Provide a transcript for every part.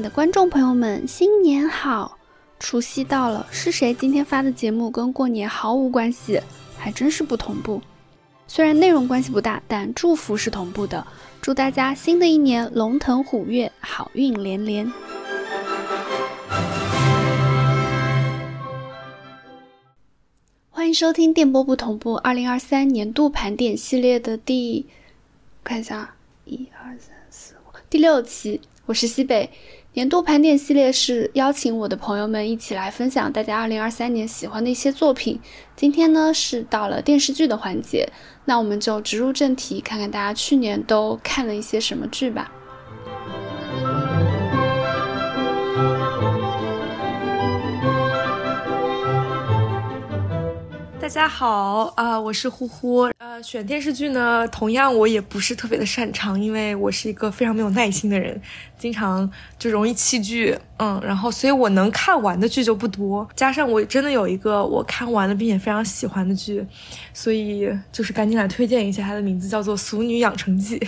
的观众朋友们，新年好！除夕到了，是谁今天发的节目跟过年毫无关系，还真是不同步。虽然内容关系不大，但祝福是同步的。祝大家新的一年龙腾虎跃，好运连连。欢迎收听电波不同步二零二三年度盘点系列的第，看一下，一二三四五，第六期。我是西北。年度盘点系列是邀请我的朋友们一起来分享大家二零二三年喜欢的一些作品。今天呢是到了电视剧的环节，那我们就直入正题，看看大家去年都看了一些什么剧吧。大家好啊，我是呼呼。呃，选电视剧呢，同样我也不是特别的擅长，因为我是一个非常没有耐心的人，经常就容易弃剧。嗯，然后所以我能看完的剧就不多。加上我真的有一个我看完了并且非常喜欢的剧，所以就是赶紧来推荐一下，它的名字叫做《俗女养成记》。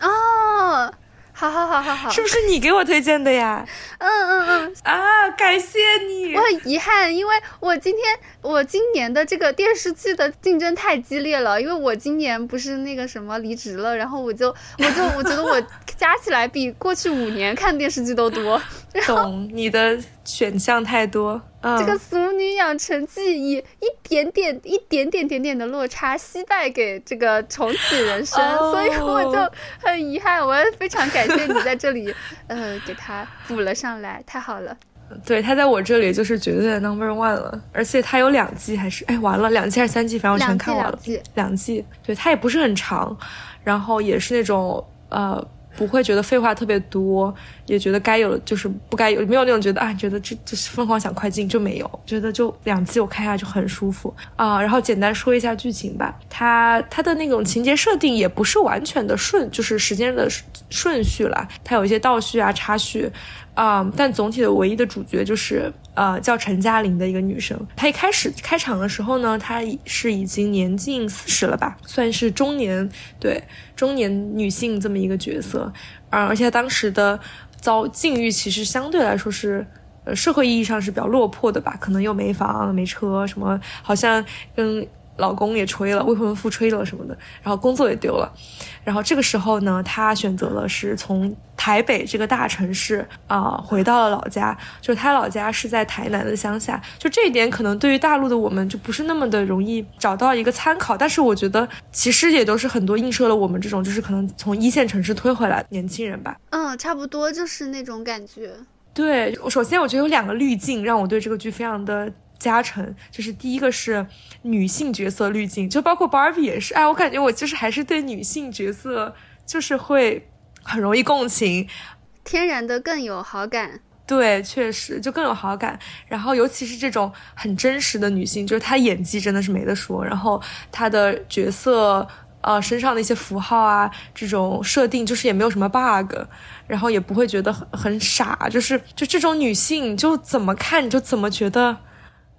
哦。好好好好好，是不是你给我推荐的呀？嗯嗯嗯啊，感谢你。我很遗憾，因为我今天我今年的这个电视剧的竞争太激烈了，因为我今年不是那个什么离职了，然后我就 我就我觉得我加起来比过去五年看电视剧都多。懂你的选项太多。这个《俗女养成记》以一点点、一点点、点点的落差惜败给这个重启人生，所以我就很遗憾。我也非常感谢你在这里，呃，给他补了上来，太好了。对他在我这里就是绝对的 number one 了，而且他有两季还是哎完了两季还是三季，反正我全看完了。两季，两季。对他也不是很长，然后也是那种呃。不会觉得废话特别多，也觉得该有的就是不该有，没有那种觉得啊，觉得这就是疯狂想快进就没有，觉得就两季我看下就很舒服啊。然后简单说一下剧情吧，它它的那种情节设定也不是完全的顺，就是时间的顺序了，它有一些倒叙啊插叙。啊，但总体的唯一的主角就是呃叫陈嘉玲的一个女生。她一开始开场的时候呢，她是已经年近四十了吧，算是中年对中年女性这么一个角色。啊，而且当时的遭境遇其实相对来说是呃社会意义上是比较落魄的吧，可能又没房没车，什么好像跟。老公也吹了，未婚夫吹了什么的，然后工作也丢了，然后这个时候呢，她选择了是从台北这个大城市啊回到了老家，就是她老家是在台南的乡下，就这一点可能对于大陆的我们就不是那么的容易找到一个参考，但是我觉得其实也都是很多映射了我们这种就是可能从一线城市推回来的年轻人吧。嗯，差不多就是那种感觉。对，首先我觉得有两个滤镜让我对这个剧非常的。加成就是第一个是女性角色滤镜，就包括 Barbie 也是，哎，我感觉我就是还是对女性角色就是会很容易共情，天然的更有好感。对，确实就更有好感。然后尤其是这种很真实的女性，就是她演技真的是没得说。然后她的角色呃身上的一些符号啊，这种设定就是也没有什么 bug，然后也不会觉得很很傻，就是就这种女性就怎么看你就怎么觉得。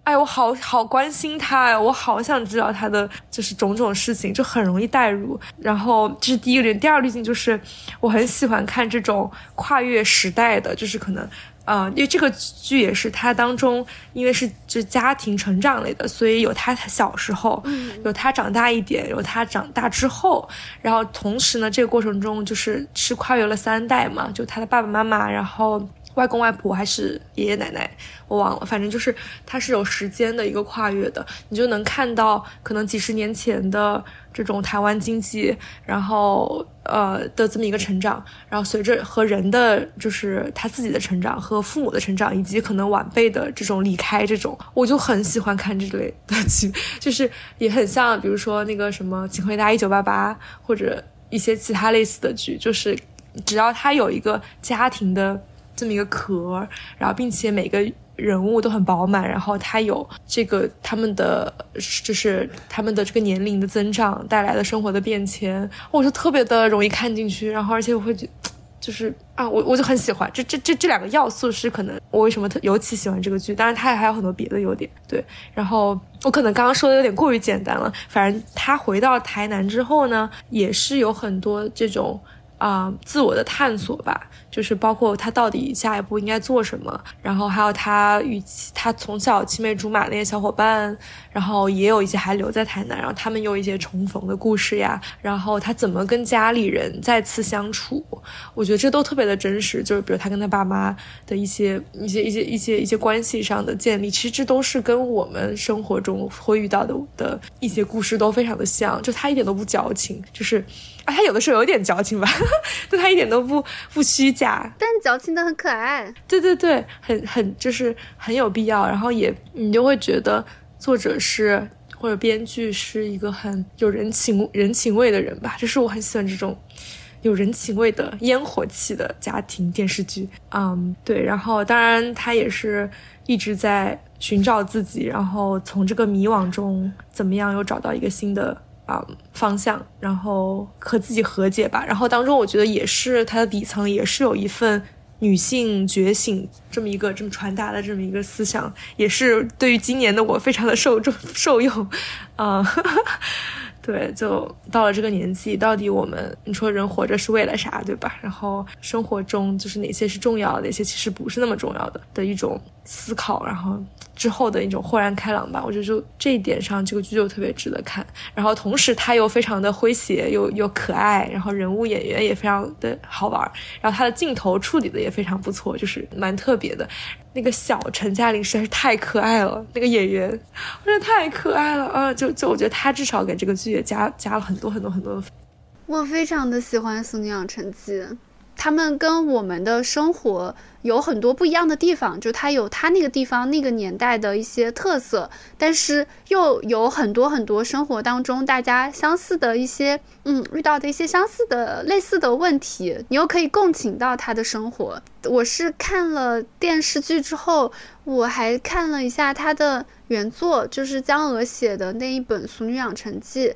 哎，我好好关心他呀，我好想知道他的就是种种事情，就很容易代入。然后这是第一个滤镜，第二滤镜就是我很喜欢看这种跨越时代的，就是可能，呃，因为这个剧也是他当中，因为是就家庭成长类的，所以有他小时候，有他长大一点，有他长大之后，然后同时呢，这个过程中就是是跨越了三代嘛，就他的爸爸妈妈，然后。外公外婆还是爷爷奶奶，我忘了，反正就是它是有时间的一个跨越的，你就能看到可能几十年前的这种台湾经济，然后呃的这么一个成长，然后随着和人的就是他自己的成长和父母的成长，以及可能晚辈的这种离开，这种我就很喜欢看这类的剧，就是也很像，比如说那个什么《请回答一九八八》或者一些其他类似的剧，就是只要他有一个家庭的。这么一个壳，然后并且每个人物都很饱满，然后他有这个他们的就是他们的这个年龄的增长带来的生活的变迁，我就特别的容易看进去，然后而且我会觉就是啊，我我就很喜欢这这这这两个要素是可能我为什么特尤其喜欢这个剧，当然它也还有很多别的优点，对，然后我可能刚刚说的有点过于简单了，反正他回到台南之后呢，也是有很多这种啊自我的探索吧。就是包括他到底下一步应该做什么，然后还有他与他从小青梅竹马那些小伙伴，然后也有一些还留在台南，然后他们有一些重逢的故事呀，然后他怎么跟家里人再次相处，我觉得这都特别的真实。就是比如他跟他爸妈的一些一些一些一些一些关系上的建立，其实这都是跟我们生活中会遇到的的一些故事都非常的像，就他一点都不矫情，就是。啊，他有的时候有点矫情吧，但他一点都不不虚假，但矫情的很可爱。对对对，很很就是很有必要，然后也你就会觉得作者是或者编剧是一个很有人情人情味的人吧，就是我很喜欢这种有人情味的烟火气的家庭电视剧。嗯，对，然后当然他也是一直在寻找自己，然后从这个迷惘中怎么样又找到一个新的。啊，方向，然后和自己和解吧。然后当中，我觉得也是它的底层，也是有一份女性觉醒这么一个这么传达的这么一个思想，也是对于今年的我非常的受重 受用。啊，对，就到了这个年纪，到底我们你说人活着是为了啥，对吧？然后生活中就是哪些是重要，哪些其实不是那么重要的的一种思考，然后。之后的一种豁然开朗吧，我觉得就这一点上，这个剧就特别值得看。然后同时它又非常的诙谐，又又可爱，然后人物演员也非常的好玩。然后它的镜头处理的也非常不错，就是蛮特别的。那个小陈嘉玲实在是太可爱了，那个演员，我觉得太可爱了啊！就就我觉得他至少给这个剧也加加了很多很多很多的。我非常的喜欢《俗女养成记》。他们跟我们的生活有很多不一样的地方，就它有它那个地方那个年代的一些特色，但是又有很多很多生活当中大家相似的一些，嗯，遇到的一些相似的类似的问题，你又可以共情到他的生活。我是看了电视剧之后，我还看了一下他的原作，就是江娥写的那一本《俗女养成记》。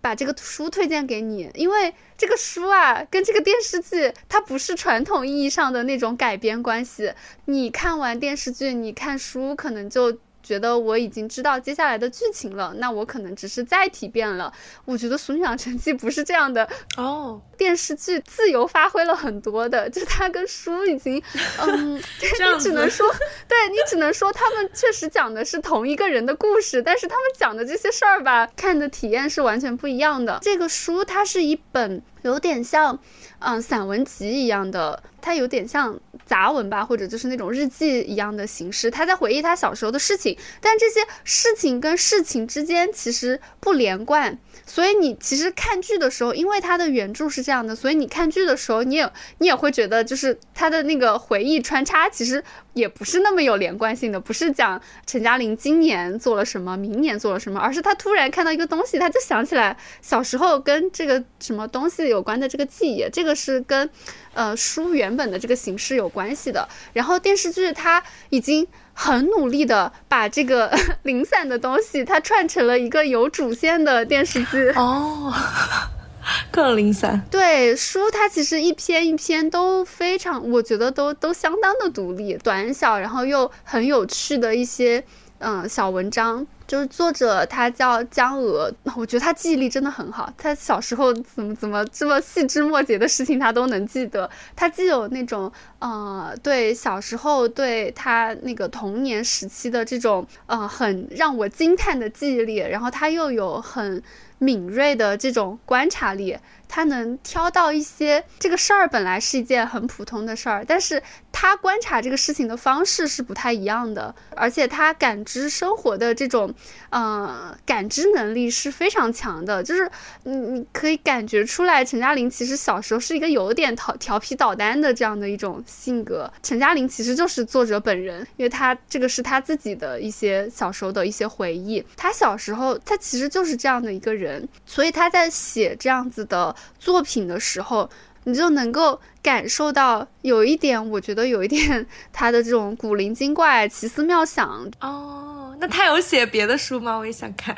把这个书推荐给你，因为这个书啊，跟这个电视剧它不是传统意义上的那种改编关系。你看完电视剧，你看书可能就。觉得我已经知道接下来的剧情了，那我可能只是再体遍了。我觉得《俗女养成记》不是这样的哦，电视剧自由发挥了很多的，就它跟书已经，嗯，你只能说，对你只能说他们确实讲的是同一个人的故事，但是他们讲的这些事儿吧，看的体验是完全不一样的。这个书它是一本有点像。嗯，散文集一样的，它有点像杂文吧，或者就是那种日记一样的形式。他在回忆他小时候的事情，但这些事情跟事情之间其实不连贯。所以你其实看剧的时候，因为他的原著是这样的，所以你看剧的时候，你也你也会觉得，就是他的那个回忆穿插，其实也不是那么有连贯性的，不是讲陈嘉玲今年做了什么，明年做了什么，而是他突然看到一个东西，他就想起来小时候跟这个什么东西有关的这个记忆，这个是跟呃书原本的这个形式有关系的。然后电视剧它已经。很努力的把这个 零散的东西，它串成了一个有主线的电视剧哦，更零散。对书，它其实一篇一篇都非常，我觉得都都相当的独立，短小，然后又很有趣的一些嗯小文章。就是作者他叫江娥，我觉得他记忆力真的很好。他小时候怎么怎么这么细枝末节的事情他都能记得。他既有那种呃对小时候对他那个童年时期的这种呃很让我惊叹的记忆力，然后他又有很敏锐的这种观察力。他能挑到一些这个事儿本来是一件很普通的事儿，但是他观察这个事情的方式是不太一样的，而且他感知生活的这种，呃，感知能力是非常强的。就是你你可以感觉出来，陈嘉玲其实小时候是一个有点调调皮捣蛋的这样的一种性格。陈嘉玲其实就是作者本人，因为他这个是他自己的一些小时候的一些回忆。他小时候他其实就是这样的一个人，所以他在写这样子的。作品的时候，你就能够感受到有一点，我觉得有一点他的这种古灵精怪、奇思妙想哦。那他有写别的书吗？我也想看。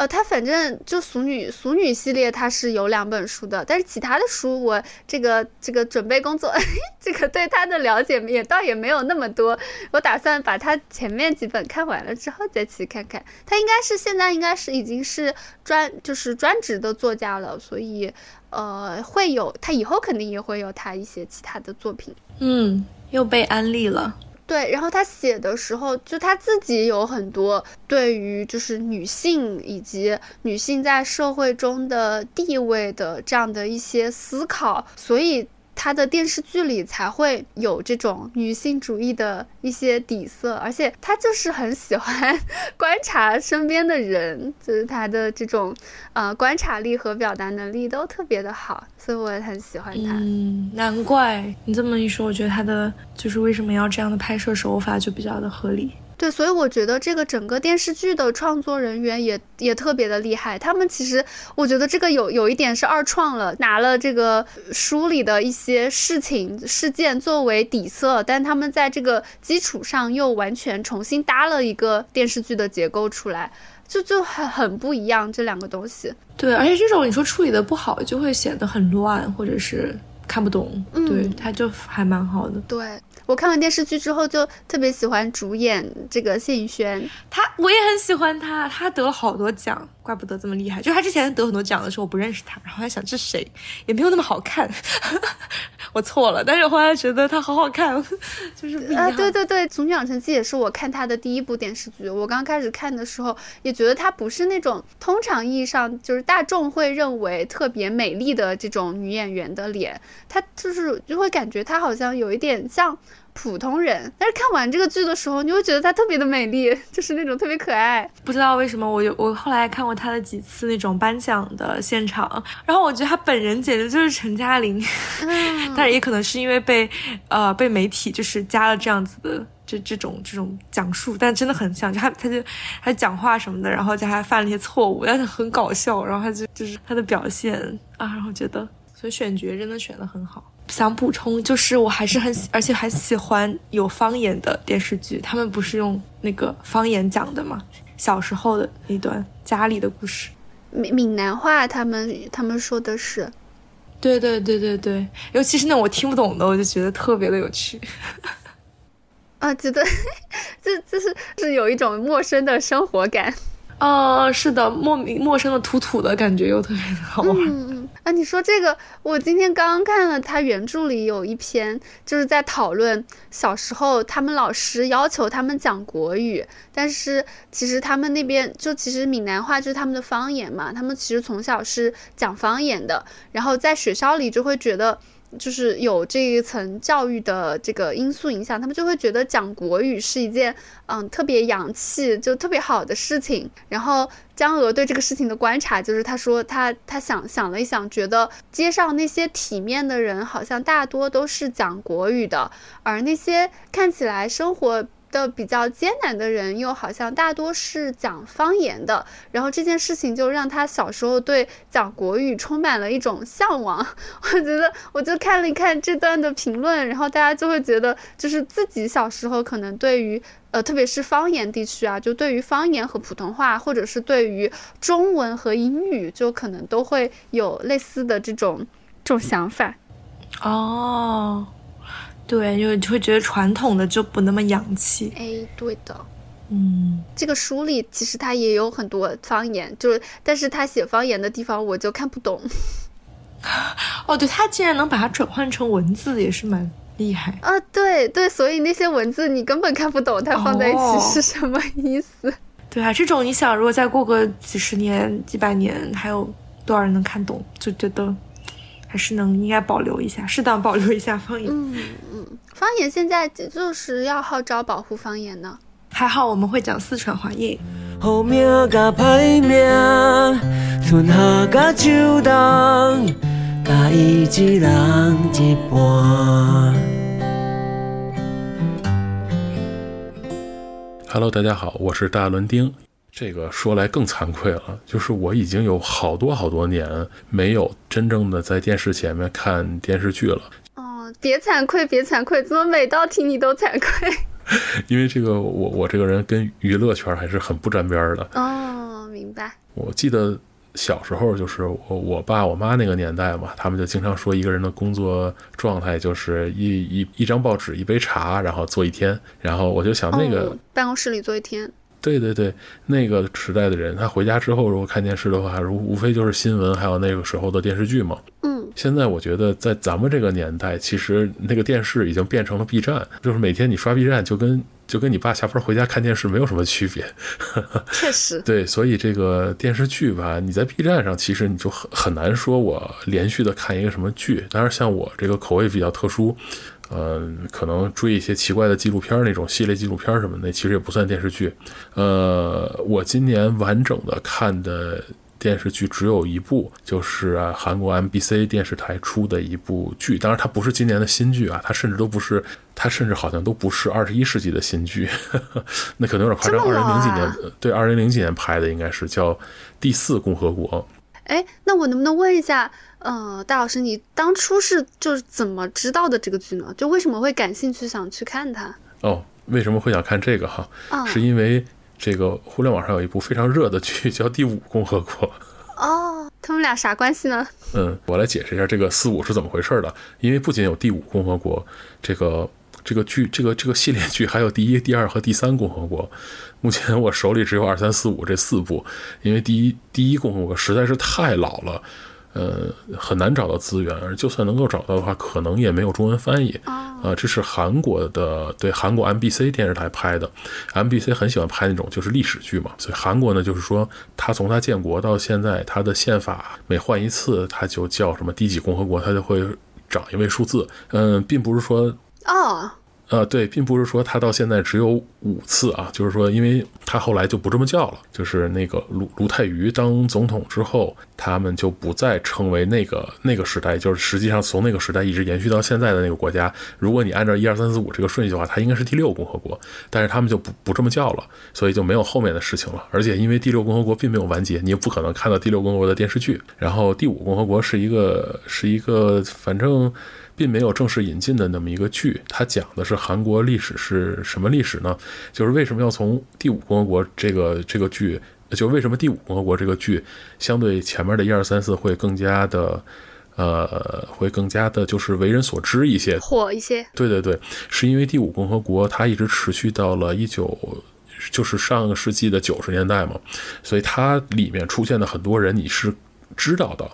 呃，他反正就《俗女》《俗女》系列，他是有两本书的，但是其他的书我这个这个准备工作，这个对他的了解也倒也没有那么多。我打算把他前面几本看完了之后再去看看。他应该是现在应该是已经是专就是专职的作家了，所以呃会有他以后肯定也会有他一些其他的作品。嗯，又被安利了。对，然后他写的时候，就他自己有很多对于就是女性以及女性在社会中的地位的这样的一些思考，所以。他的电视剧里才会有这种女性主义的一些底色，而且他就是很喜欢 观察身边的人，就是他的这种呃观察力和表达能力都特别的好，所以我也很喜欢他。嗯，难怪你这么一说，我觉得他的就是为什么要这样的拍摄手法就比较的合理。对，所以我觉得这个整个电视剧的创作人员也也特别的厉害。他们其实，我觉得这个有有一点是二创了，拿了这个书里的一些事情事件作为底色，但他们在这个基础上又完全重新搭了一个电视剧的结构出来，就就很很不一样这两个东西。对，而且这种你说处理的不好，就会显得很乱，或者是看不懂。对，他就还蛮好的。对。我看完电视剧之后，就特别喜欢主演这个谢颖轩，他我也很喜欢他，他得了好多奖，怪不得这么厉害。就他之前得很多奖的时候，我不认识他，然后还想这谁，也没有那么好看，我错了。但是后来觉得他好好看，就是不一样。对对对，《从女养成记》也是我看他的第一部电视剧。我刚开始看的时候，也觉得他不是那种通常意义上就是大众会认为特别美丽的这种女演员的脸，他就是就会感觉他好像有一点像。普通人，但是看完这个剧的时候，你会觉得她特别的美丽，就是那种特别可爱。不知道为什么，我有我后来看过她的几次那种颁奖的现场，然后我觉得她本人简直就是陈嘉玲，但是也可能是因为被呃被媒体就是加了这样子的这这种这种讲述，但真的很像，就她她就她讲话什么的，然后就还犯了一些错误，但是很搞笑，然后她就就是她的表现啊，然后觉得所以选角真的选的很好。想补充，就是我还是很，而且还喜欢有方言的电视剧。他们不是用那个方言讲的吗？小时候的那段家里的故事，闽闽南话，他们他们说的是，对对对对对，尤其是那我听不懂的，我就觉得特别的有趣。啊，觉得 这这是是有一种陌生的生活感。啊，是的，莫名陌生的土土的感觉又特别的好玩。嗯嗯啊，你说这个，我今天刚刚看了他原著里有一篇，就是在讨论小时候他们老师要求他们讲国语，但是其实他们那边就其实闽南话就是他们的方言嘛，他们其实从小是讲方言的，然后在学校里就会觉得。就是有这一层教育的这个因素影响，他们就会觉得讲国语是一件嗯特别洋气就特别好的事情。然后江娥对这个事情的观察就是，他说他他想想了一想，觉得街上那些体面的人好像大多都是讲国语的，而那些看起来生活。的比较艰难的人，又好像大多是讲方言的，然后这件事情就让他小时候对讲国语充满了一种向往。我觉得，我就看了一看这段的评论，然后大家就会觉得，就是自己小时候可能对于呃，特别是方言地区啊，就对于方言和普通话，或者是对于中文和英语，就可能都会有类似的这种这种想法。哦。对，因为就会觉得传统的就不那么洋气。哎，对的，嗯，这个书里其实他也有很多方言，就是但是他写方言的地方我就看不懂。哦，对他竟然能把它转换成文字，也是蛮厉害啊！对对，所以那些文字你根本看不懂，它放在一起是什么意思？对啊，这种你想，如果再过个几十年、几百年，还有多少人能看懂？就觉得。还是能应该保留一下，适当保留一下方言。嗯嗯，方言现在就是要号召保护方言呢。还好我们会讲四川话耶。好命甲歹命，春夏甲秋冬，甲伊一人一半。Hello，大家好，我是大伦丁。这个说来更惭愧了，就是我已经有好多好多年没有真正的在电视前面看电视剧了。哦，别惭愧，别惭愧，怎么每道题你都惭愧？因为这个，我我这个人跟娱乐圈还是很不沾边的。哦，明白。我记得小时候就是我我爸我妈那个年代嘛，他们就经常说一个人的工作状态就是一一一张报纸一杯茶，然后坐一天。然后我就想那个、哦、办公室里坐一天，对对对，那个时代的人，他回家之后如果看电视的话，无无非就是新闻，还有那个时候的电视剧嘛。嗯，现在我觉得在咱们这个年代，其实那个电视已经变成了 B 站，就是每天你刷 B 站就跟就跟你爸下班回家看电视没有什么区别。确实，对，所以这个电视剧吧，你在 B 站上其实你就很很难说我连续的看一个什么剧。当然，像我这个口味比较特殊。嗯，可能追一些奇怪的纪录片那种系列纪录片什么的，其实也不算电视剧。呃，我今年完整的看的电视剧只有一部，就是啊，韩国 MBC 电视台出的一部剧。当然，它不是今年的新剧啊，它甚至都不是，它甚至好像都不是二十一世纪的新剧，那可能有点夸张。二零零几年，对，二零零几年拍的应该是叫《第四共和国》。哎，那我能不能问一下？呃，大老师，你当初是就是怎么知道的这个剧呢？就为什么会感兴趣想去看它？哦，为什么会想看这个哈？嗯、是因为这个互联网上有一部非常热的剧叫《第五共和国》。哦，他们俩啥关系呢？嗯，我来解释一下这个四五是怎么回事的。因为不仅有《第五共和国》这个这个剧，这个这个系列剧，还有第一、第二和第三共和国。目前我手里只有二三四五这四部，因为第一第一共和国实在是太老了。呃，很难找到资源，而就算能够找到的话，可能也没有中文翻译。啊、呃，这是韩国的，对韩国 MBC 电视台拍的。MBC 很喜欢拍那种就是历史剧嘛，所以韩国呢，就是说他从他建国到现在，他的宪法每换一次，他就叫什么第几共和国，他就会长一位数字。嗯，并不是说哦。呃，对，并不是说他到现在只有五次啊，就是说，因为他后来就不这么叫了，就是那个卢卢泰愚当总统之后，他们就不再称为那个那个时代，就是实际上从那个时代一直延续到现在的那个国家。如果你按照一二三四五这个顺序的话，它应该是第六共和国，但是他们就不不这么叫了，所以就没有后面的事情了。而且因为第六共和国并没有完结，你也不可能看到第六共和国的电视剧。然后第五共和国是一个是一个反正。并没有正式引进的那么一个剧，它讲的是韩国历史是什么历史呢？就是为什么要从第五共和国这个这个剧，就为什么第五共和国这个剧相对前面的一二三四会更加的，呃，会更加的就是为人所知一些，火一些。对对对，是因为第五共和国它一直持续到了一九，就是上个世纪的九十年代嘛，所以它里面出现的很多人你是知道的。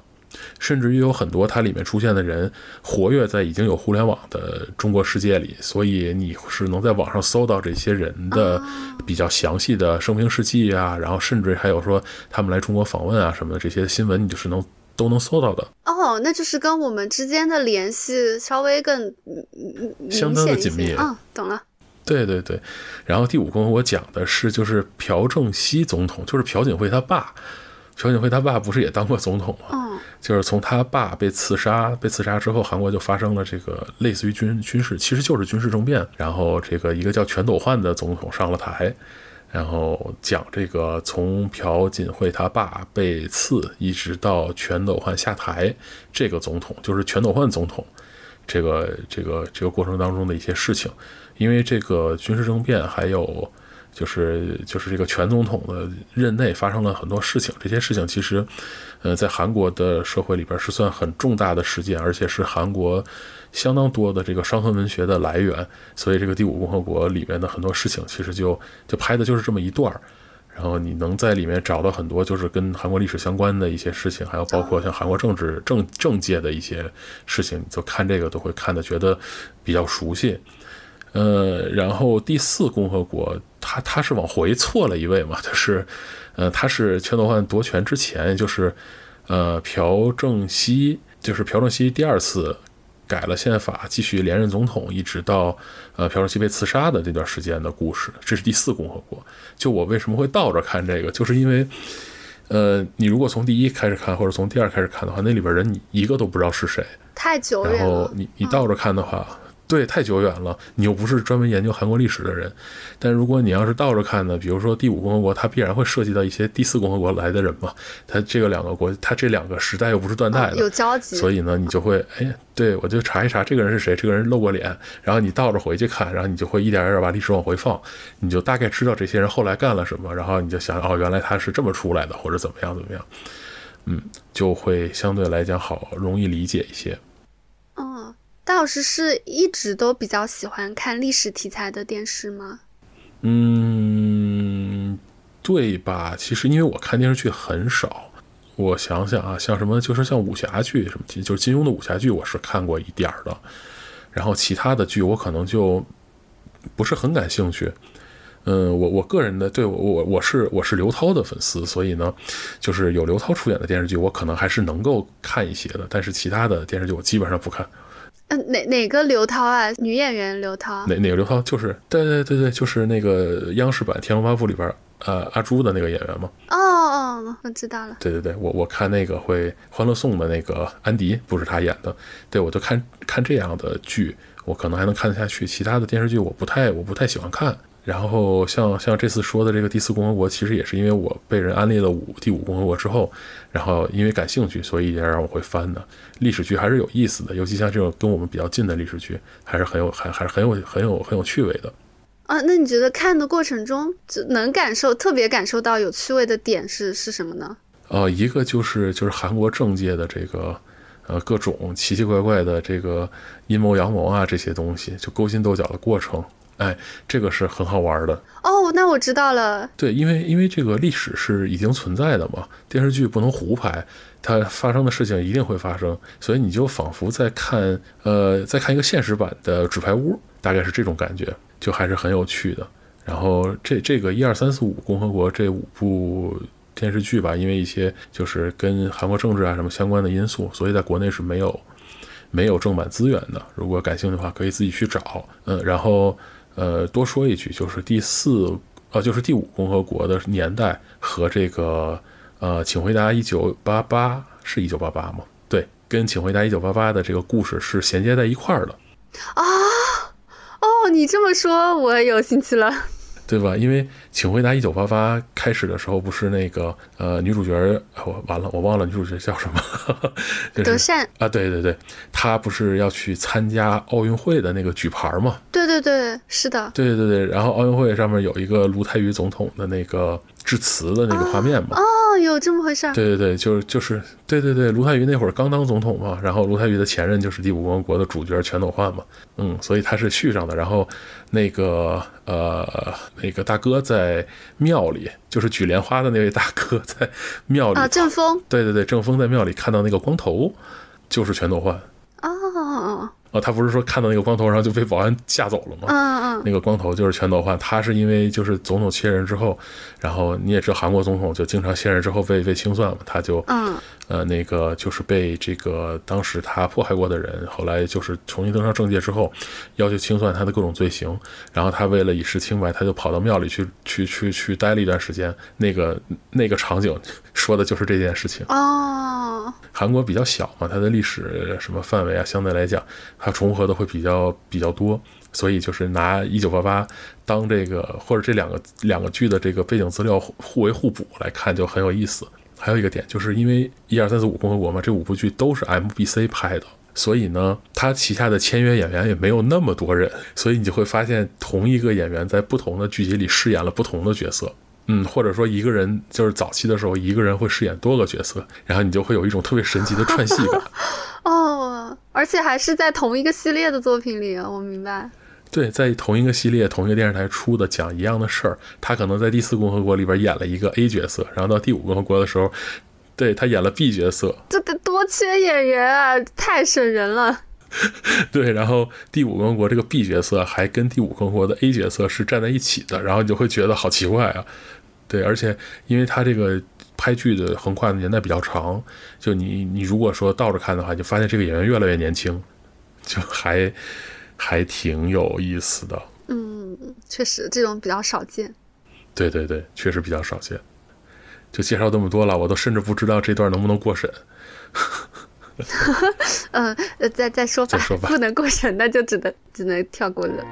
甚至于有很多它里面出现的人活跃在已经有互联网的中国世界里，所以你是能在网上搜到这些人的比较详细的生平事迹啊，然后甚至还有说他们来中国访问啊什么的这些新闻，你就是能都能搜到的。哦，那就是跟我们之间的联系稍微更相当的紧密。嗯，懂了。对对对，然后第五共和国讲的是就是朴正熙总统，就是朴槿惠他爸。朴槿惠他爸不是也当过总统吗？嗯，就是从他爸被刺杀，被刺杀之后，韩国就发生了这个类似于军军事，其实就是军事政变。然后这个一个叫全斗焕的总统上了台，然后讲这个从朴槿惠他爸被刺，一直到全斗焕下台，这个总统就是全斗焕总统，这个这个这个过程当中的一些事情。因为这个军事政变还有。就是就是这个全总统的任内发生了很多事情，这些事情其实，呃，在韩国的社会里边是算很重大的事件，而且是韩国相当多的这个伤痕文学的来源。所以这个第五共和国里面的很多事情，其实就就拍的就是这么一段儿。然后你能在里面找到很多就是跟韩国历史相关的一些事情，还有包括像韩国政治政政界的一些事情，就看这个都会看的觉得比较熟悉。呃，然后第四共和国，他他是往回错了一位嘛，就是，呃，他是全斗焕夺权之前，就是，呃，朴正熙，就是朴正熙第二次改了宪法，继续连任总统，一直到呃朴正熙被刺杀的这段时间的故事。这是第四共和国。就我为什么会倒着看这个，就是因为，呃，你如果从第一开始看，或者从第二开始看的话，那里边人你一个都不知道是谁。太久远了。然后你你倒着看的话。对，太久远了，你又不是专门研究韩国历史的人。但如果你要是倒着看呢，比如说第五共和国，它必然会涉及到一些第四共和国来的人嘛。它这个两个国，它这两个时代又不是断代的，有交集。所以呢，你就会，哎，对我就查一查这个人是谁，这个人露过脸，然后你倒着回去看，然后你就会一点一点把历史往回放，你就大概知道这些人后来干了什么，然后你就想，哦，原来他是这么出来的，或者怎么样怎么样，嗯，就会相对来讲好容易理解一些。嗯。大老师是一直都比较喜欢看历史题材的电视吗？嗯，对吧？其实因为我看电视剧很少，我想想啊，像什么就是像武侠剧什么，就是金庸的武侠剧，我是看过一点儿的。然后其他的剧我可能就不是很感兴趣。嗯，我我个人的对我我我是我是刘涛的粉丝，所以呢，就是有刘涛出演的电视剧，我可能还是能够看一些的。但是其他的电视剧我基本上不看。嗯，哪哪个刘涛啊？女演员刘涛？哪哪个刘涛？就是对对对对，就是那个央视版《天龙八部》里边呃阿朱的那个演员吗？哦哦，我知道了。对对对，我我看那个会《欢乐颂》的那个安迪不是他演的，对我就看看这样的剧，我可能还能看得下去。其他的电视剧我不太我不太喜欢看。然后像像这次说的这个第四共和国，其实也是因为我被人安利了五第五共和国之后，然后因为感兴趣，所以也让我会翻的。历史剧还是有意思的，尤其像这种跟我们比较近的历史剧，还是很有还还是很有很有很有趣味的。啊，那你觉得看的过程中就能感受特别感受到有趣味的点是是什么呢？呃，一个就是就是韩国政界的这个呃各种奇奇怪怪的这个阴谋阳谋啊这些东西，就勾心斗角的过程。哎，这个是很好玩的哦。那我知道了。对，因为因为这个历史是已经存在的嘛，电视剧不能胡拍，它发生的事情一定会发生，所以你就仿佛在看呃，在看一个现实版的《纸牌屋》，大概是这种感觉，就还是很有趣的。然后这这个一二三四五共和国这五部电视剧吧，因为一些就是跟韩国政治啊什么相关的因素，所以在国内是没有没有正版资源的。如果感兴趣的话，可以自己去找。嗯，然后。呃，多说一句，就是第四，呃，就是第五共和国的年代和这个，呃，请回答一九八八是一九八八吗？对，跟请回答一九八八的这个故事是衔接在一块儿的。啊，哦，你这么说，我有兴趣了。对吧？因为《请回答一九八八》开始的时候不是那个呃女主角，我完了，我忘了女主角叫什么，德善啊，对对对，她不是要去参加奥运会的那个举牌吗？对对对，是的，对对对，然后奥运会上面有一个卢泰愚总统的那个。致辞的那个画面嘛？哦，有这么回事儿。对对对，就是就是，对对对，卢泰愚那会儿刚当总统嘛，然后卢泰愚的前任就是第五共和国的主角全斗焕嘛，嗯，所以他是续上的。然后那个呃那个大哥在庙里，就是举莲花的那位大哥在庙里啊，郑峰。对对对，郑峰在庙里看到那个光头，就是全斗焕。哦。他不是说看到那个光头，然后就被保安吓走了吗？嗯嗯，那个光头就是全斗焕，他是因为就是总统卸任之后，然后你也知道韩国总统就经常卸任之后被被清算嘛，他就嗯。呃，那个就是被这个当时他迫害过的人，后来就是重新登上政界之后，要求清算他的各种罪行，然后他为了以示清白，他就跑到庙里去去去去待了一段时间。那个那个场景 说的就是这件事情哦。韩国比较小嘛，它的历史什么范围啊，相对来讲，它重合的会比较比较多，所以就是拿一九八八当这个或者这两个两个剧的这个背景资料互为互补来看，就很有意思。还有一个点，就是因为一二三四五共和国嘛，这五部剧都是 MBC 拍的，所以呢，他旗下的签约演员也没有那么多人，所以你就会发现同一个演员在不同的剧集里饰演了不同的角色，嗯，或者说一个人就是早期的时候，一个人会饰演多个角色，然后你就会有一种特别神奇的串戏感。哦，而且还是在同一个系列的作品里，我明白。对，在同一个系列、同一个电视台出的讲一样的事儿，他可能在第四共和国里边演了一个 A 角色，然后到第五共和国的时候，对他演了 B 角色。这得多缺演员啊，太省人了。对，然后第五共和国这个 B 角色还跟第五共和国的 A 角色是站在一起的，然后你就会觉得好奇怪啊。对，而且因为他这个拍剧的横跨的年代比较长，就你你如果说倒着看的话，就发现这个演员越来越年轻，就还。还挺有意思的，嗯，确实这种比较少见。对对对，确实比较少见。就介绍这么多了，我都甚至不知道这段能不能过审。嗯呃，再再说吧，再说吧不能过审，那就只能只能跳过了。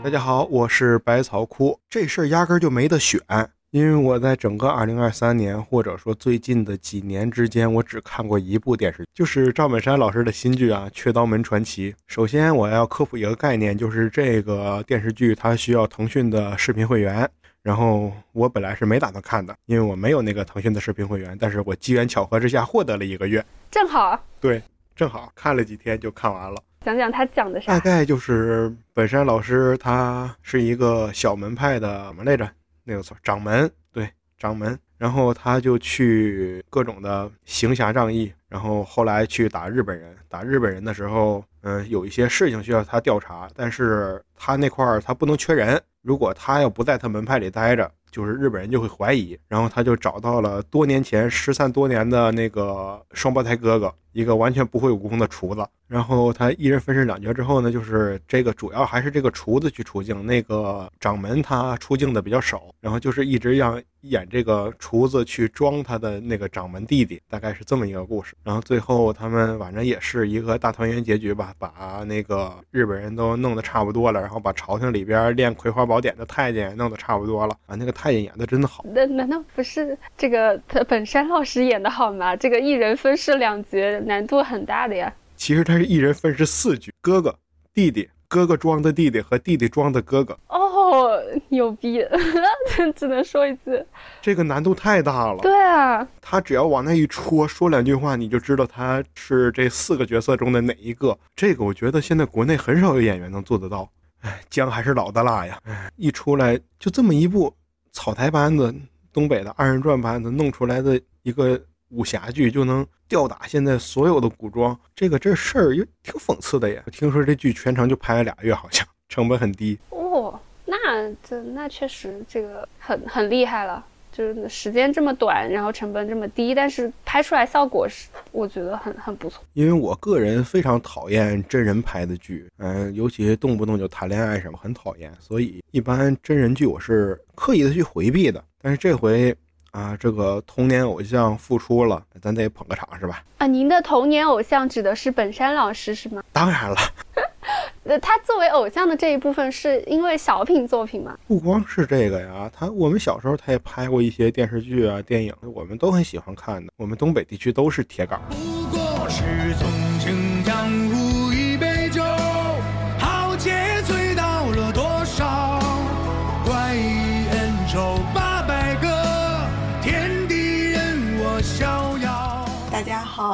大家好，我是百草枯。这事儿压根儿就没得选，因为我在整个2023年或者说最近的几年之间，我只看过一部电视剧，就是赵本山老师的新剧啊《雀刀门传奇》。首先我要科普一个概念，就是这个电视剧它需要腾讯的视频会员。然后我本来是没打算看的，因为我没有那个腾讯的视频会员，但是我机缘巧合之下获得了一个月，正好对，正好看了几天就看完了。讲讲他讲的啥？大概就是本山老师他是一个小门派的什么来着？那个错掌门，对，掌门。然后他就去各种的行侠仗义，然后后来去打日本人。打日本人的时候，嗯、有一些事情需要他调查，但是他那块儿他不能缺人。如果他要不在他门派里待着，就是日本人就会怀疑。然后他就找到了多年前失散多年的那个双胞胎哥哥，一个完全不会武功的厨子。然后他一人分饰两角之后呢，就是这个主要还是这个厨子去出镜，那个掌门他出镜的比较少，然后就是一直让演这个厨子去装他的那个掌门弟弟，大概是这么一个故事。然后最后他们反正也是一个大团圆结局吧，把那个日本人都弄得差不多了，然后把朝廷里边练葵花宝典的太监也弄得差不多了啊，那个太监演的真的好。那难道不是这个他本山老师演的好吗？这个一人分饰两角，难度很大的呀。其实他是一人分饰四角，哥哥、弟弟、哥哥装的弟弟和弟弟装的哥哥，哦，牛逼！只能说一次。这个难度太大了。对啊，他只要往那一戳，说两句话，你就知道他是这四个角色中的哪一个。这个我觉得现在国内很少有演员能做得到。哎，姜还是老的辣呀！哎，一出来就这么一部草台班子、东北的二人转班子弄出来的一个武侠剧，就能吊打现在所有的古装。这个这事儿也挺讽刺的呀。听说这剧全程就拍了俩月，好像成本很低。哦，那这那确实这个很很厉害了。就是时间这么短，然后成本这么低，但是拍出来效果是我觉得很很不错。因为我个人非常讨厌真人拍的剧，嗯、尤其动不动就谈恋爱什么，很讨厌。所以一般真人剧我是刻意的去回避的。但是这回啊，这个童年偶像复出了，咱得捧个场是吧？啊，您的童年偶像指的是本山老师是吗？当然了，呃，他作为偶像的这一部分是因为小品作品吗？不光是这个呀，他我们小时候他也拍过一些电视剧啊、电影，我们都很喜欢看的。我们东北地区都是铁杆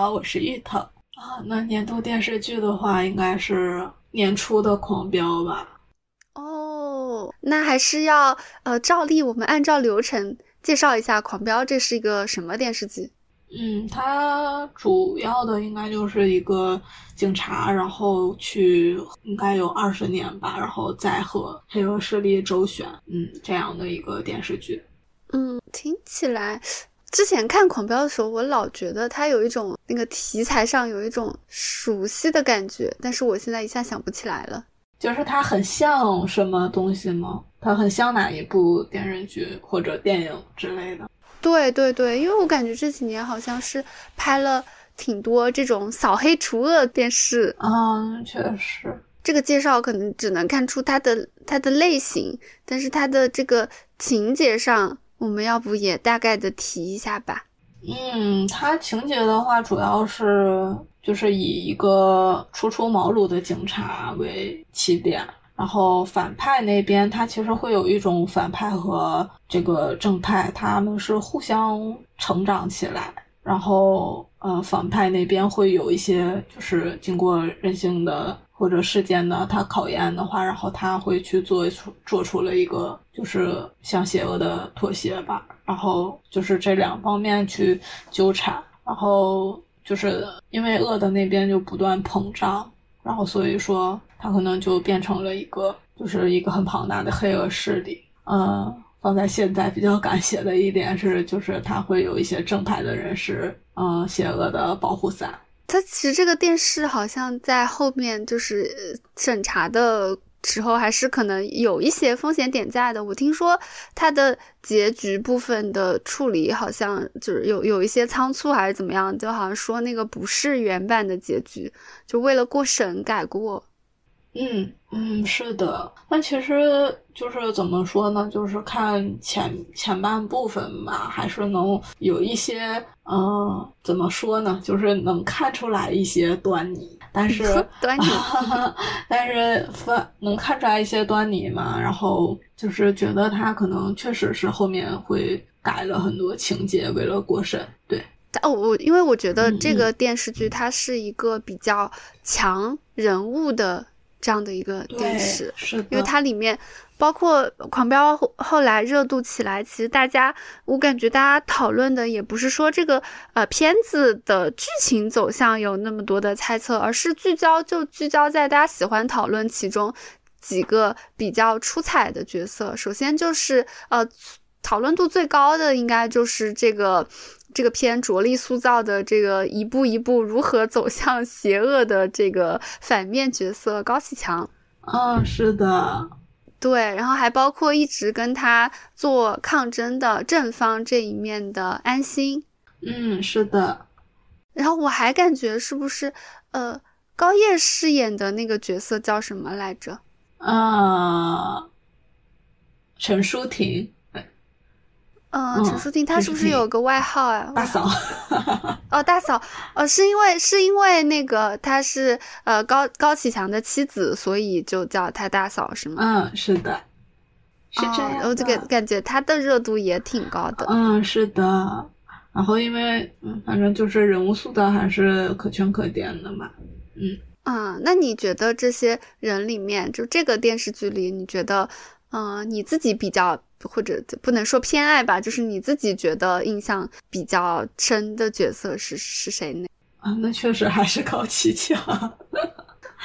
好，我是芋头啊。那年度电视剧的话，应该是年初的《狂飙》吧。哦，那还是要呃照例我们按照流程介绍一下《狂飙》这是一个什么电视剧？嗯，它主要的应该就是一个警察，然后去应该有二十年吧，然后再和黑恶势力周旋，嗯，这样的一个电视剧。嗯，听起来之前看《狂飙》的时候，我老觉得它有一种那个题材上有一种熟悉的感觉，但是我现在一下想不起来了。就是它很像什么东西吗？它很像哪一部电视剧或者电影之类的？对对对，因为我感觉这几年好像是拍了挺多这种扫黑除恶电视，嗯，确实。这个介绍可能只能看出它的它的类型，但是它的这个情节上，我们要不也大概的提一下吧？嗯，它情节的话，主要是就是以一个初出茅庐的警察为起点，然后反派那边他其实会有一种反派和这个正派，他们是互相成长起来，然后呃，反派那边会有一些就是经过人性的或者事件的他考验的话，然后他会去做出做出了一个就是向邪恶的妥协吧，然后就是这两方面去纠缠，然后就是因为恶的那边就不断膨胀，然后所以说他可能就变成了一个就是一个很庞大的黑恶势力，嗯。放在现在比较敢写的一点是，就是他会有一些正派的人是，嗯，邪恶的保护伞。它其实这个电视好像在后面就是审查的时候还是可能有一些风险点在的。我听说它的结局部分的处理好像就是有有一些仓促还是怎么样，就好像说那个不是原版的结局，就为了过审改过。嗯嗯，是的，但其实就是怎么说呢？就是看前前半部分吧，还是能有一些，嗯，怎么说呢？就是能看出来一些端倪，但是 端倪，但是分能看出来一些端倪嘛。然后就是觉得他可能确实是后面会改了很多情节，为了过审。对，哦，我因为我觉得这个电视剧它是一个比较强人物的。这样的一个电视，是因为它里面包括《狂飙》后来热度起来，其实大家我感觉大家讨论的也不是说这个呃片子的剧情走向有那么多的猜测，而是聚焦就聚焦在大家喜欢讨论其中几个比较出彩的角色。首先就是呃讨论度最高的应该就是这个。这个片着力塑造的这个一步一步如何走向邪恶的这个反面角色高启强，嗯，是的，对，然后还包括一直跟他做抗争的正方这一面的安心，嗯，是的，然后我还感觉是不是呃高叶饰演的那个角色叫什么来着？啊，陈淑婷。嗯，陈淑婷她是不是有个外号啊？大嫂。哦，大嫂。哦，是因为是因为那个她是呃高高启强的妻子，所以就叫她大嫂是吗？嗯，是的。是这样。我就感感觉她的热度也挺高的。嗯，是的。然后因为嗯，反正就是人物塑造还是可圈可点的嘛。嗯。啊，那你觉得这些人里面，就这个电视剧里，你觉得嗯你自己比较？或者不能说偏爱吧，就是你自己觉得印象比较深的角色是是谁呢？啊，那确实还是高启强。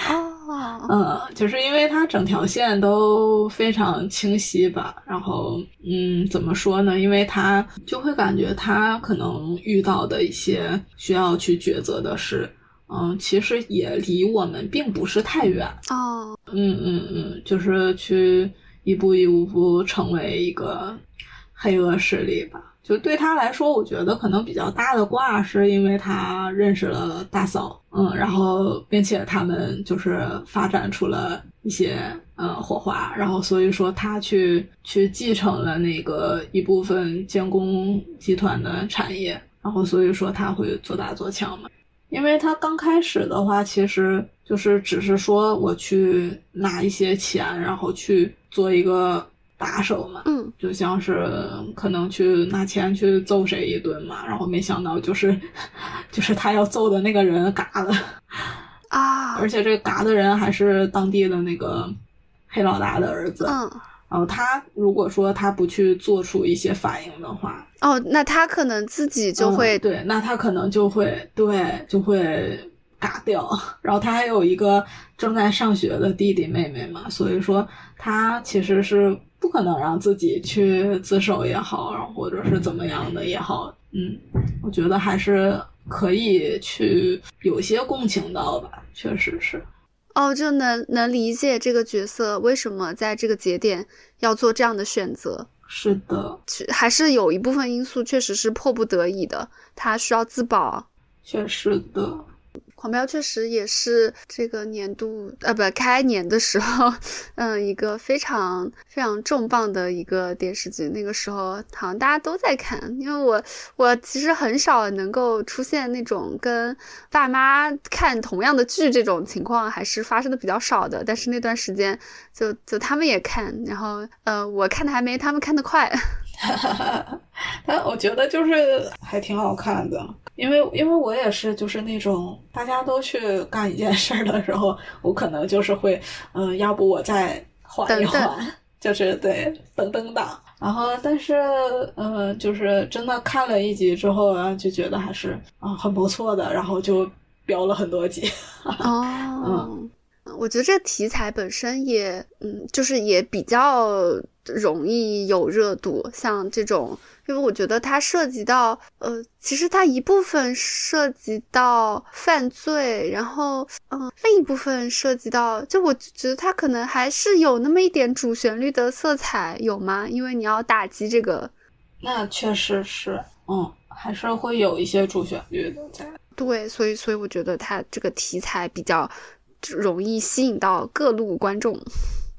哦，嗯，就是因为他整条线都非常清晰吧。然后，嗯，怎么说呢？因为他就会感觉他可能遇到的一些需要去抉择的事，嗯，其实也离我们并不是太远。哦，嗯嗯嗯，就是去。一步一步成为一个黑恶势力吧。就对他来说，我觉得可能比较大的挂是因为他认识了大嫂，嗯，然后并且他们就是发展出了一些呃火花，然后所以说他去去继承了那个一部分建工集团的产业，然后所以说他会做大做强嘛。因为他刚开始的话，其实就是只是说我去拿一些钱，然后去做一个打手嘛，嗯，就像是可能去拿钱去揍谁一顿嘛，然后没想到就是，就是他要揍的那个人嘎了，啊，而且这个嘎的人还是当地的那个黑老大的儿子，嗯。然后他如果说他不去做出一些反应的话，哦，那他可能自己就会对，那他可能就会对，就会嘎掉。然后他还有一个正在上学的弟弟妹妹嘛，所以说他其实是不可能让自己去自首也好，或者是怎么样的也好，嗯，我觉得还是可以去有些共情到吧，确实是。哦，就能能理解这个角色为什么在这个节点要做这样的选择。是的，还是有一部分因素确实是迫不得已的，他需要自保。确实的。狂飙确实也是这个年度呃不开年的时候，嗯，一个非常非常重磅的一个电视剧。那个时候好像大家都在看，因为我我其实很少能够出现那种跟爸妈看同样的剧这种情况，还是发生的比较少的。但是那段时间就就他们也看，然后呃我看的还没他们看的快。哈哈哈，但我觉得就是还挺好看的，因为因为我也是就是那种大家都去干一件事儿的时候，我可能就是会嗯，要不我再缓一缓，就是对等等档。然后但是嗯，就是真的看了一集之后，然后就觉得还是啊很不错的，然后就飙了很多集。哦。我觉得这个题材本身也，嗯，就是也比较容易有热度，像这种，因为我觉得它涉及到，呃，其实它一部分涉及到犯罪，然后，嗯，另一部分涉及到，就我觉得它可能还是有那么一点主旋律的色彩，有吗？因为你要打击这个，那确实是，嗯，还是会有一些主旋律的在。对，所以，所以我觉得它这个题材比较。容易吸引到各路观众，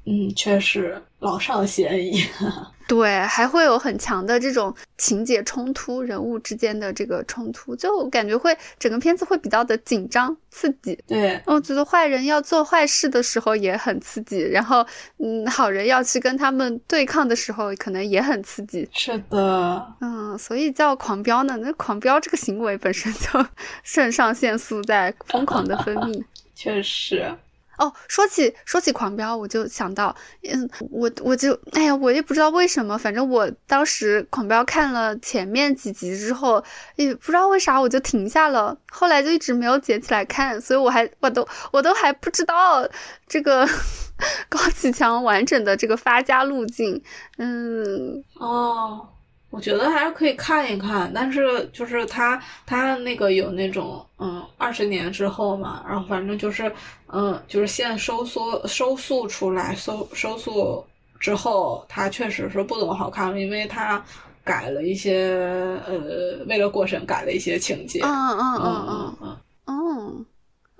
嗯，确实老少咸宜。对，还会有很强的这种情节冲突，人物之间的这个冲突，就感觉会整个片子会比较的紧张刺激。对，我觉得坏人要做坏事的时候也很刺激，然后，嗯，好人要去跟他们对抗的时候，可能也很刺激。是的，嗯，所以叫狂飙呢？那狂飙这个行为本身就 肾上腺素在疯狂的分泌。确实，哦，说起说起狂飙，我就想到，嗯，我我就，哎呀，我也不知道为什么，反正我当时狂飙看了前面几集之后，也不知道为啥我就停下了，后来就一直没有捡起来看，所以我还我都我都还不知道这个 高启强完整的这个发家路径，嗯，哦。我觉得还是可以看一看，但是就是他他那个有那种嗯二十年之后嘛，然后反正就是嗯就是现收缩收缩出来收收缩之后，他确实是不怎么好看了，因为他改了一些呃为了过审改了一些情节。嗯嗯嗯嗯嗯嗯。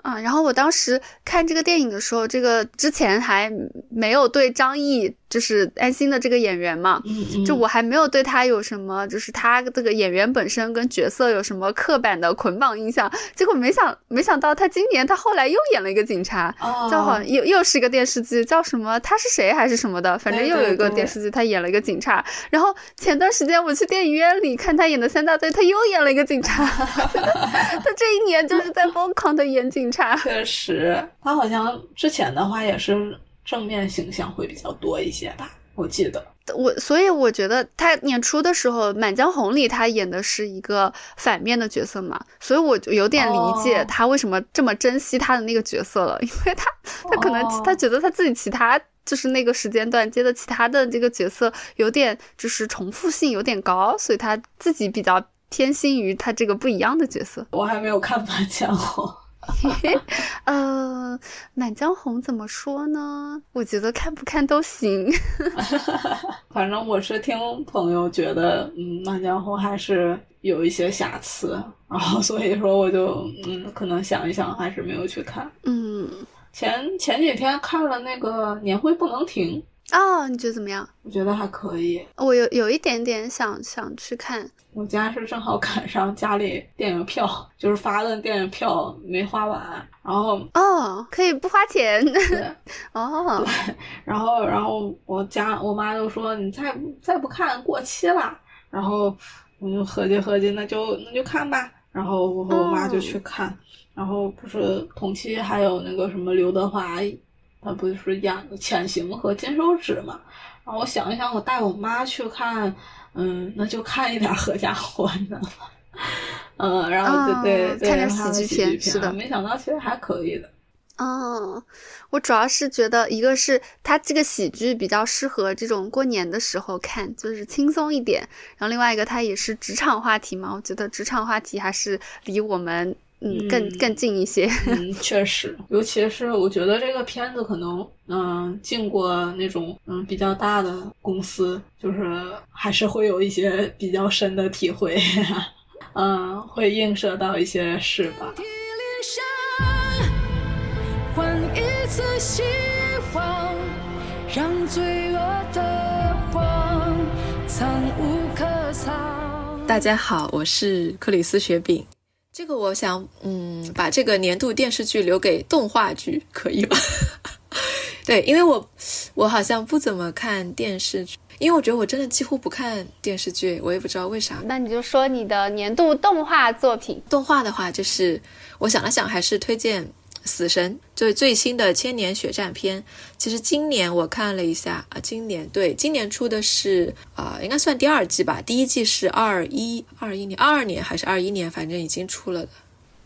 啊，然后我当时看这个电影的时候，这个之前还没有对张译，就是安心的这个演员嘛，就我还没有对他有什么，就是他这个演员本身跟角色有什么刻板的捆绑印象。结果没想没想到他今年他后来又演了一个警察，叫好像又又是一个电视剧，叫什么他是谁还是什么的，反正又有一个电视剧他演了一个警察。然后前段时间我去电影院里看他演的三大队，他又演了一个警察。他这一年就是在疯狂的演警察。确实，他好像之前的话也是正面形象会比较多一些吧，我记得。我所以我觉得他演出的时候，《满江红》里他演的是一个反面的角色嘛，所以我就有点理解他为什么这么珍惜他的那个角色了，因为他他可能他觉得他自己其他就是那个时间段接的其他的这个角色有点就是重复性有点高，所以他自己比较偏心于他这个不一样的角色。我还没有看《满江红》。呃，《满江红》怎么说呢？我觉得看不看都行。反正我是听朋友觉得，嗯，《满江红》还是有一些瑕疵，然后所以说我就，嗯，可能想一想，还是没有去看。嗯，前前几天看了那个《年会不能停》。哦，你觉得怎么样？我觉得还可以。我有有一点点想想去看。我家是正好赶上家里电影票，就是发的电影票没花完，然后哦，可以不花钱。对，哦，对，然后然后我家我妈就说你再再不看过期了，然后我就合计合计，那就那就看吧。然后我和我妈就去看，然后不是同期还有那个什么刘德华。他不是演《潜行》和《金手指》嘛？然后我想一想，我带我妈去看，嗯，那就看一点合家欢的，嗯，然后就对看点喜剧片，是的，没想到其实还可以的。哦，我主要是觉得，一个是它这个喜剧比较适合这种过年的时候看，就是轻松一点；然后另外一个，它也是职场话题嘛，我觉得职场话题还是离我们。嗯，更更近一些。嗯，确实，尤其是我觉得这个片子可能，嗯，进过那种嗯比较大的公司，就是还是会有一些比较深的体会，嗯，会映射到一些事吧。大家好，我是克里斯雪饼。这个我想，嗯，把这个年度电视剧留给动画剧，可以吗？对，因为我我好像不怎么看电视剧，因为我觉得我真的几乎不看电视剧，我也不知道为啥。那你就说你的年度动画作品。动画的话，就是我想了想，还是推荐。死神就是最新的千年血战篇。其实今年我看了一下啊，今年对，今年出的是啊，应该算第二季吧。第一季是二一二一年、二二年还是二一年，反正已经出了的。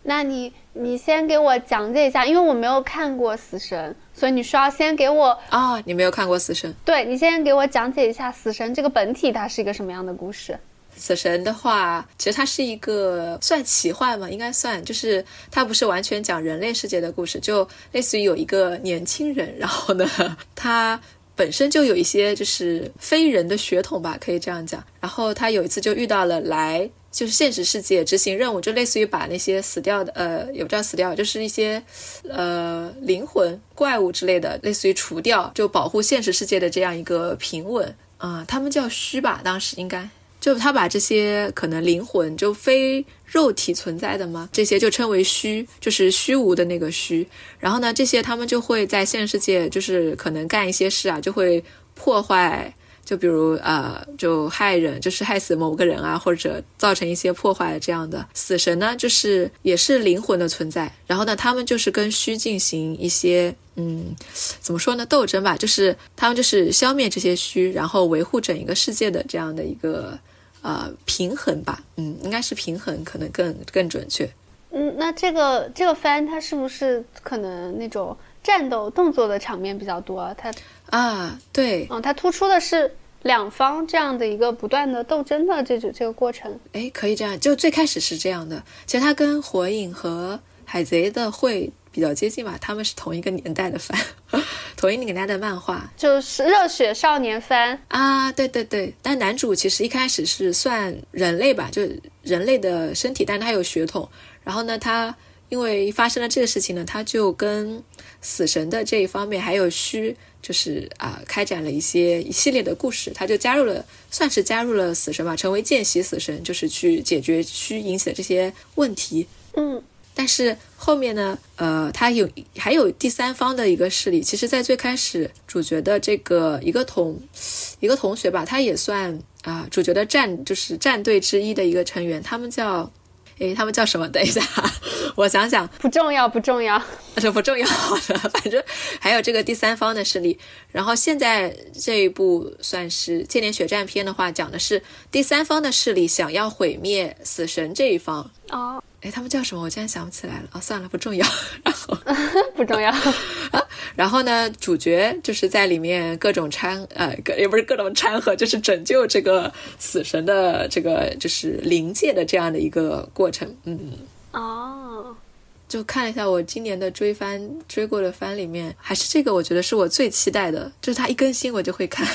那你你先给我讲解一下，因为我没有看过《死神》，所以你需要先给我啊，你没有看过《死神》？对你先给我讲解一下《死神》这个本体，它是一个什么样的故事？死神的话，其实它是一个算奇幻吗？应该算，就是它不是完全讲人类世界的故事，就类似于有一个年轻人，然后呢，他本身就有一些就是非人的血统吧，可以这样讲。然后他有一次就遇到了来。就是现实世界执行任务，就类似于把那些死掉的，呃，也不知道死掉，就是一些，呃，灵魂怪物之类的，类似于除掉，就保护现实世界的这样一个平稳啊。他们叫虚吧，当时应该就他把这些可能灵魂就非肉体存在的吗，这些就称为虚，就是虚无的那个虚。然后呢，这些他们就会在现实世界，就是可能干一些事啊，就会破坏。就比如呃，就害人，就是害死某个人啊，或者造成一些破坏这样的死神呢，就是也是灵魂的存在。然后呢，他们就是跟虚进行一些嗯，怎么说呢，斗争吧，就是他们就是消灭这些虚，然后维护整一个世界的这样的一个呃平衡吧。嗯，应该是平衡，可能更更准确。嗯，那这个这个番它是不是可能那种战斗动作的场面比较多？它。啊，对，嗯，它突出的是两方这样的一个不断的斗争的这种这个过程。哎，可以这样，就最开始是这样的。其实它跟火影和海贼的会比较接近吧，他们是同一个年代的番，同一个年代的漫画，就是热血少年番啊。对对对，但男主其实一开始是算人类吧，就人类的身体，但他有血统。然后呢，他因为发生了这个事情呢，他就跟死神的这一方面还有虚。就是啊，开展了一些一系列的故事，他就加入了，算是加入了死神吧，成为见习死神，就是去解决虚引起的这些问题。嗯，但是后面呢，呃，他有还有第三方的一个势力。其实，在最开始，主角的这个一个同一个同学吧，他也算啊，主角的战就是战队之一的一个成员，他们叫。诶，他们叫什么？等一下，我想想，不重要，不重要，这不重要的，反正还有这个第三方的势力。然后现在这一部算是《千年血战篇》的话，讲的是第三方的势力想要毁灭死神这一方。哦，哎，他们叫什么？我竟然想不起来了。哦，算了，不重要。然后 不重要。然后呢，主角就是在里面各种掺，呃，也不是各种掺和，就是拯救这个死神的这个就是灵界的这样的一个过程。嗯，哦，就看了一下我今年的追番追过的番里面，还是这个我觉得是我最期待的，就是它一更新我就会看。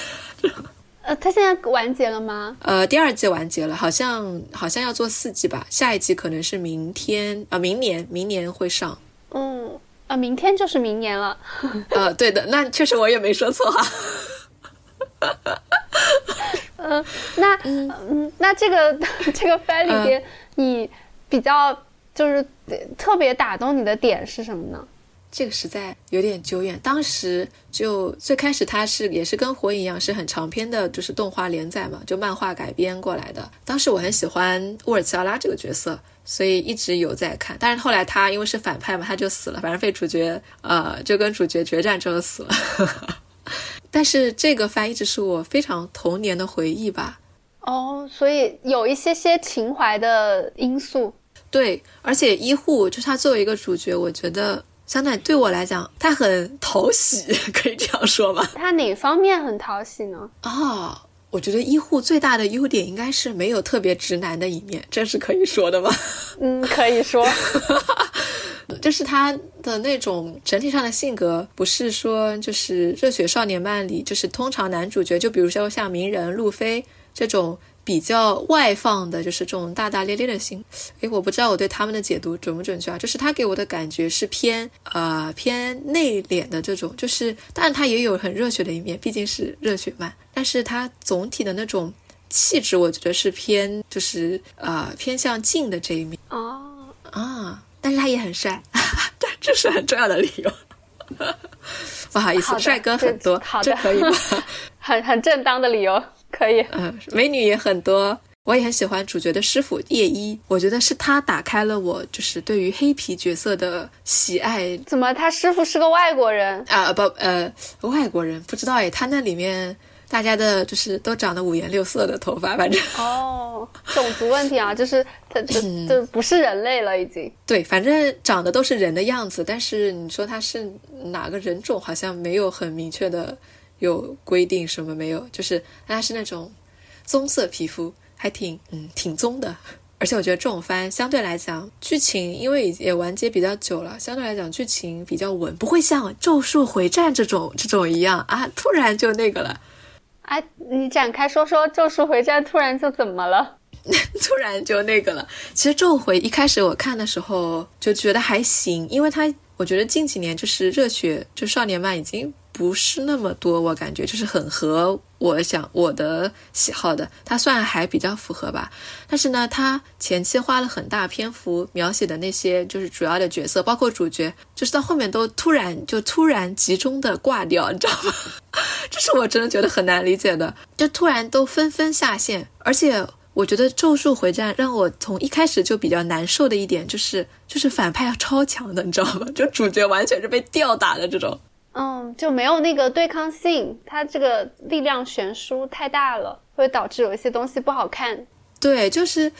呃，它现在完结了吗？呃，第二季完结了，好像好像要做四季吧，下一季可能是明天啊，明年明年会上。嗯。啊，明天就是明年了。呃，对的，那确实我也没说错哈。嗯，那嗯，那这个这个番里边，你比较就是特别打动你的点是什么呢？这个实在有点久远，当时就最开始它是也是跟火影一样是很长篇的，就是动画连载嘛，就漫画改编过来的。当时我很喜欢乌尔奇奥拉这个角色。所以一直有在看，但是后来他因为是反派嘛，他就死了，反正被主角呃就跟主角决战之后死了。但是这个番一直是我非常童年的回忆吧。哦，所以有一些些情怀的因素。对，而且医护就他作为一个主角，我觉得相当于对我来讲，他很讨喜，可以这样说吗？他哪方面很讨喜呢？啊。我觉得医护最大的优点应该是没有特别直男的一面，这是可以说的吗？嗯，可以说，就是他的那种整体上的性格，不是说就是热血少年漫里，就是通常男主角，就比如说像鸣人、路飞这种。比较外放的，就是这种大大咧咧的心。诶，我不知道我对他们的解读准不准确啊？就是他给我的感觉是偏呃偏内敛的这种，就是当然他也有很热血的一面，毕竟是热血漫。但是他总体的那种气质，我觉得是偏就是呃偏向静的这一面。哦啊，但是他也很帅，这是很重要的理由。不好意思，帅哥很多，这可以吗？很很正当的理由。可以，嗯，美女也很多，我也很喜欢主角的师傅叶一，我觉得是他打开了我就是对于黑皮角色的喜爱。怎么，他师傅是个外国人啊？不，呃，外国人不知道哎，他那里面大家的就是都长得五颜六色的头发，反正哦，种族问题啊，就是他就就不是人类了，已经。对，反正长得都是人的样子，但是你说他是哪个人种，好像没有很明确的有规定，什么没有，就是他是那种棕色皮肤，还挺嗯挺棕的。而且我觉得这种番相对来讲，剧情因为也完结比较久了，相对来讲剧情比较稳，不会像《咒术回战》这种这种一样啊，突然就那个了。哎，你展开说说《咒术回战》突然就怎么了？突然就那个了。其实《咒回》一开始我看的时候就觉得还行，因为它我觉得近几年就是热血就少年漫已经。不是那么多，我感觉就是很合我想我的喜好的，它算还比较符合吧。但是呢，它前期花了很大篇幅描写的那些就是主要的角色，包括主角，就是到后面都突然就突然集中的挂掉，你知道吗？这是我真的觉得很难理解的，就突然都纷纷下线。而且我觉得《咒术回战》让我从一开始就比较难受的一点就是，就是反派要超强的，你知道吗？就主角完全是被吊打的这种。嗯，就没有那个对抗性，它这个力量悬殊太大了，会导致有一些东西不好看。对，就是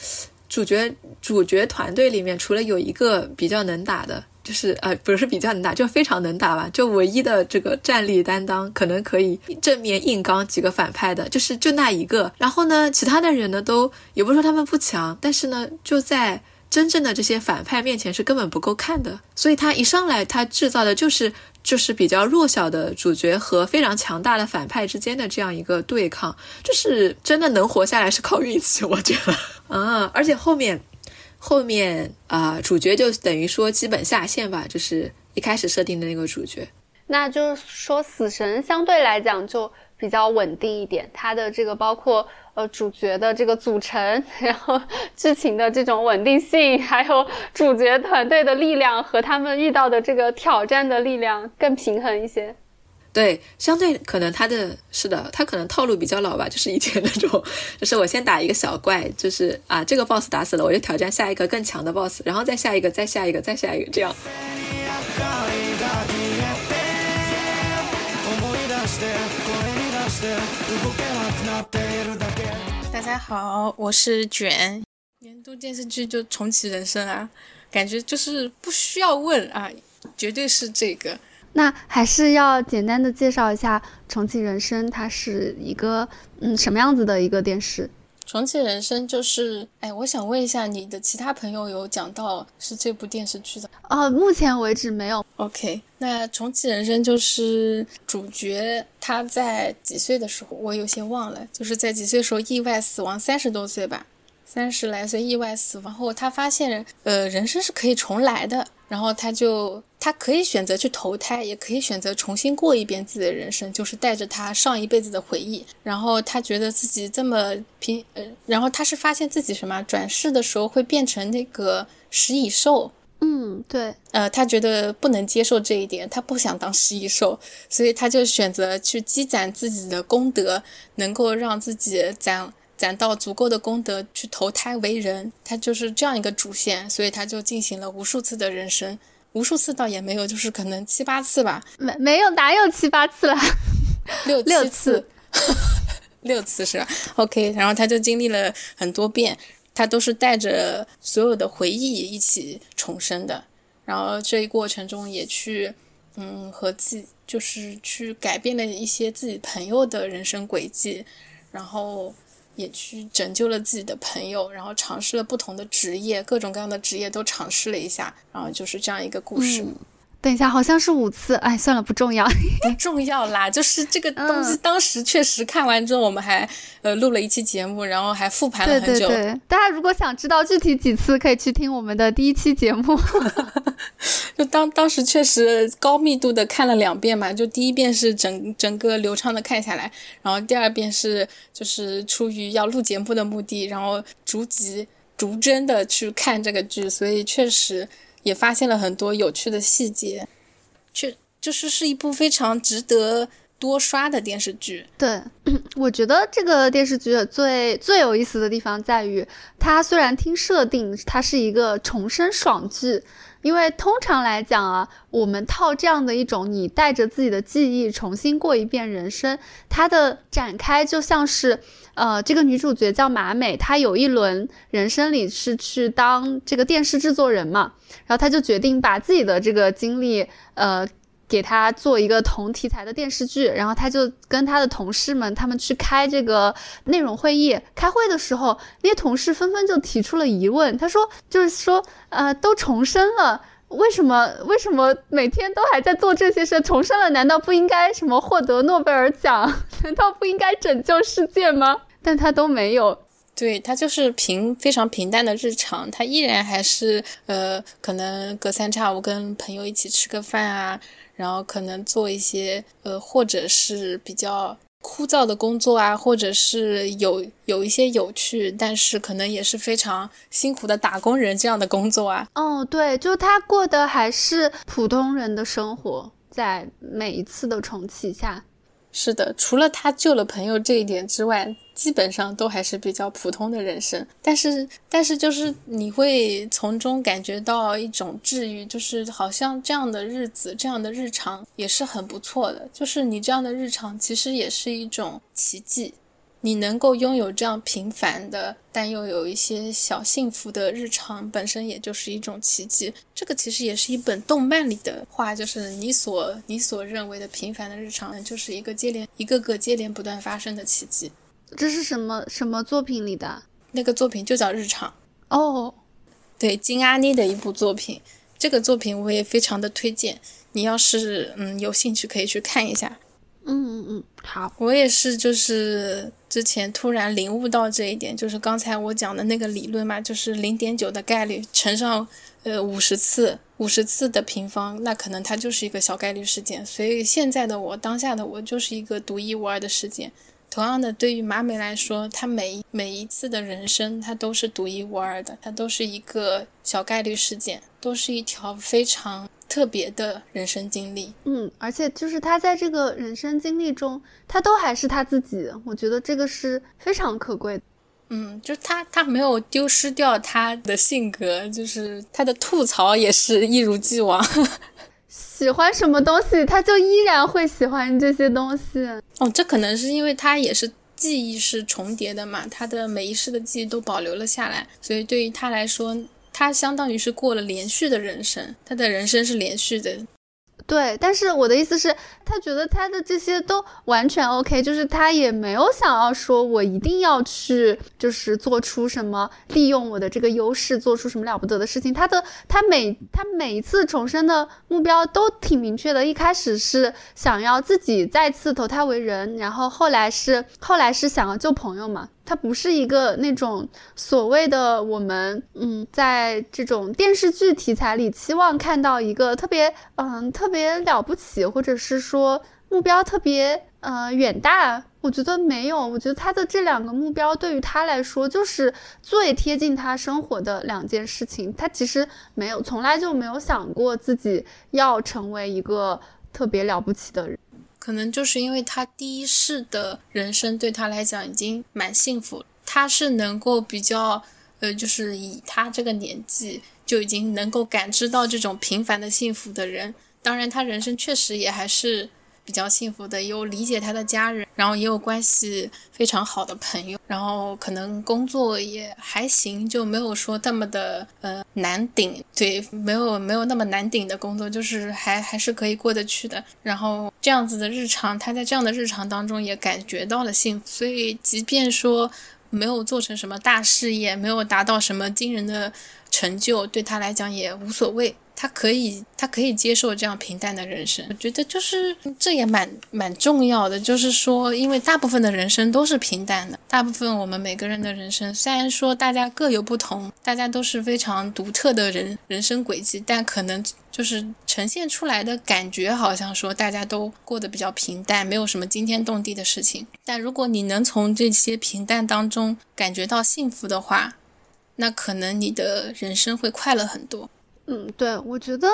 主角主角团队里面，除了有一个比较能打的，就是呃，不是比较能打，就非常能打吧，就唯一的这个战力担当，可能可以正面硬刚几个反派的，就是就那一个。然后呢，其他的人呢，都也不是说他们不强，但是呢，就在。真正的这些反派面前是根本不够看的，所以他一上来他制造的就是就是比较弱小的主角和非常强大的反派之间的这样一个对抗，就是真的能活下来是靠运气，我觉得啊，而且后面后面啊主角就等于说基本下线吧，就是一开始设定的那个主角，那就是说死神相对来讲就比较稳定一点，他的这个包括。呃，主角的这个组成，然后剧情的这种稳定性，还有主角团队的力量和他们遇到的这个挑战的力量更平衡一些。对，相对可能他的是的，他可能套路比较老吧，就是以前那种，就是我先打一个小怪，就是啊，这个 boss 打死了，我就挑战下一个更强的 boss，然后再下一个，再下一个，再下一个，这样。大家好，我是卷。年度电视剧就重启人生啊，感觉就是不需要问啊，绝对是这个。那还是要简单的介绍一下重启人生，它是一个嗯什么样子的一个电视？重启人生就是，哎，我想问一下，你的其他朋友有讲到是这部电视剧的？哦，目前为止没有。OK，那重启人生就是主角他在几岁的时候，我有些忘了，就是在几岁时候意外死亡，三十多岁吧，三十来岁意外死亡后，他发现，呃，人生是可以重来的。然后他就，他可以选择去投胎，也可以选择重新过一遍自己的人生，就是带着他上一辈子的回忆。然后他觉得自己这么平，呃，然后他是发现自己什么转世的时候会变成那个食蚁兽。嗯，对。呃，他觉得不能接受这一点，他不想当食蚁兽，所以他就选择去积攒自己的功德，能够让自己攒。攒到足够的功德去投胎为人，他就是这样一个主线，所以他就进行了无数次的人生，无数次倒也没有，就是可能七八次吧。没没有哪有七八次了，六六次，六次是吧？OK，然后他就经历了很多遍，他都是带着所有的回忆一起重生的，然后这一过程中也去嗯和自己就是去改变了一些自己朋友的人生轨迹，然后。也去拯救了自己的朋友，然后尝试了不同的职业，各种各样的职业都尝试了一下，然后就是这样一个故事。等一下，好像是五次，哎，算了，不重要，不重要啦。就是这个东西，当时确实看完之后，我们还呃录了一期节目，然后还复盘了很久。对对对，大家如果想知道具体几次，可以去听我们的第一期节目。就当当时确实高密度的看了两遍嘛，就第一遍是整整个流畅的看下来，然后第二遍是就是出于要录节目的目的，然后逐集逐帧的去看这个剧，所以确实。也发现了很多有趣的细节，确就是是一部非常值得多刷的电视剧。对，我觉得这个电视剧最最有意思的地方在于，它虽然听设定它是一个重生爽剧，因为通常来讲啊，我们套这样的一种，你带着自己的记忆重新过一遍人生，它的展开就像是，呃，这个女主角叫马美，她有一轮人生里是去当这个电视制作人嘛，然后她就决定把自己的这个经历，呃。给他做一个同题材的电视剧，然后他就跟他的同事们，他们去开这个内容会议。开会的时候，那些同事纷纷就提出了疑问。他说：“就是说，呃，都重生了，为什么？为什么每天都还在做这些事？重生了，难道不应该什么获得诺贝尔奖？难道不应该拯救世界吗？但他都没有。对他就是平非常平淡的日常，他依然还是呃，可能隔三差五跟朋友一起吃个饭啊。”然后可能做一些呃，或者是比较枯燥的工作啊，或者是有有一些有趣，但是可能也是非常辛苦的打工人这样的工作啊。哦，对，就他过的还是普通人的生活，在每一次的重启下。是的，除了他救了朋友这一点之外，基本上都还是比较普通的人生。但是，但是就是你会从中感觉到一种治愈，就是好像这样的日子、这样的日常也是很不错的。就是你这样的日常，其实也是一种奇迹。你能够拥有这样平凡的，但又有一些小幸福的日常，本身也就是一种奇迹。这个其实也是一本动漫里的话，就是你所你所认为的平凡的日常，就是一个接连一个个接连不断发生的奇迹。这是什么什么作品里的？那个作品就叫《日常》哦，对，金阿妮的一部作品。这个作品我也非常的推荐，你要是嗯有兴趣可以去看一下。嗯嗯嗯，好，我也是，就是之前突然领悟到这一点，就是刚才我讲的那个理论嘛，就是零点九的概率乘上呃五十次，五十次的平方，那可能它就是一个小概率事件。所以现在的我，当下的我就是一个独一无二的事件。同样的，对于马美来说，她每每一次的人生，她都是独一无二的，她都是一个小概率事件，都是一条非常。特别的人生经历，嗯，而且就是她在这个人生经历中，她都还是她自己，我觉得这个是非常可贵的，嗯，就是他他没有丢失掉他的性格，就是他的吐槽也是一如既往，喜欢什么东西他就依然会喜欢这些东西，哦，这可能是因为他也是记忆是重叠的嘛，他的每一世的记忆都保留了下来，所以对于他来说。他相当于是过了连续的人生，他的人生是连续的。对，但是我的意思是，他觉得他的这些都完全 OK，就是他也没有想要说我一定要去，就是做出什么利用我的这个优势，做出什么了不得的事情。他的他每他每一次重生的目标都挺明确的，一开始是想要自己再次投胎为人，然后后来是后来是想要救朋友嘛。它不是一个那种所谓的我们，嗯，在这种电视剧题材里期望看到一个特别，嗯，特别了不起，或者是说目标特别，呃，远大。我觉得没有，我觉得他的这两个目标对于他来说就是最贴近他生活的两件事情。他其实没有，从来就没有想过自己要成为一个特别了不起的人。可能就是因为他第一世的人生对他来讲已经蛮幸福，他是能够比较，呃，就是以他这个年纪就已经能够感知到这种平凡的幸福的人。当然，他人生确实也还是。比较幸福的，有理解他的家人，然后也有关系非常好的朋友，然后可能工作也还行，就没有说那么的呃难顶，对，没有没有那么难顶的工作，就是还还是可以过得去的。然后这样子的日常，他在这样的日常当中也感觉到了幸福，所以即便说没有做成什么大事业，没有达到什么惊人的成就，对他来讲也无所谓。他可以，他可以接受这样平淡的人生。我觉得就是这也蛮蛮重要的，就是说，因为大部分的人生都是平淡的，大部分我们每个人的人生，虽然说大家各有不同，大家都是非常独特的人人生轨迹，但可能就是呈现出来的感觉，好像说大家都过得比较平淡，没有什么惊天动地的事情。但如果你能从这些平淡当中感觉到幸福的话，那可能你的人生会快乐很多。嗯，对，我觉得《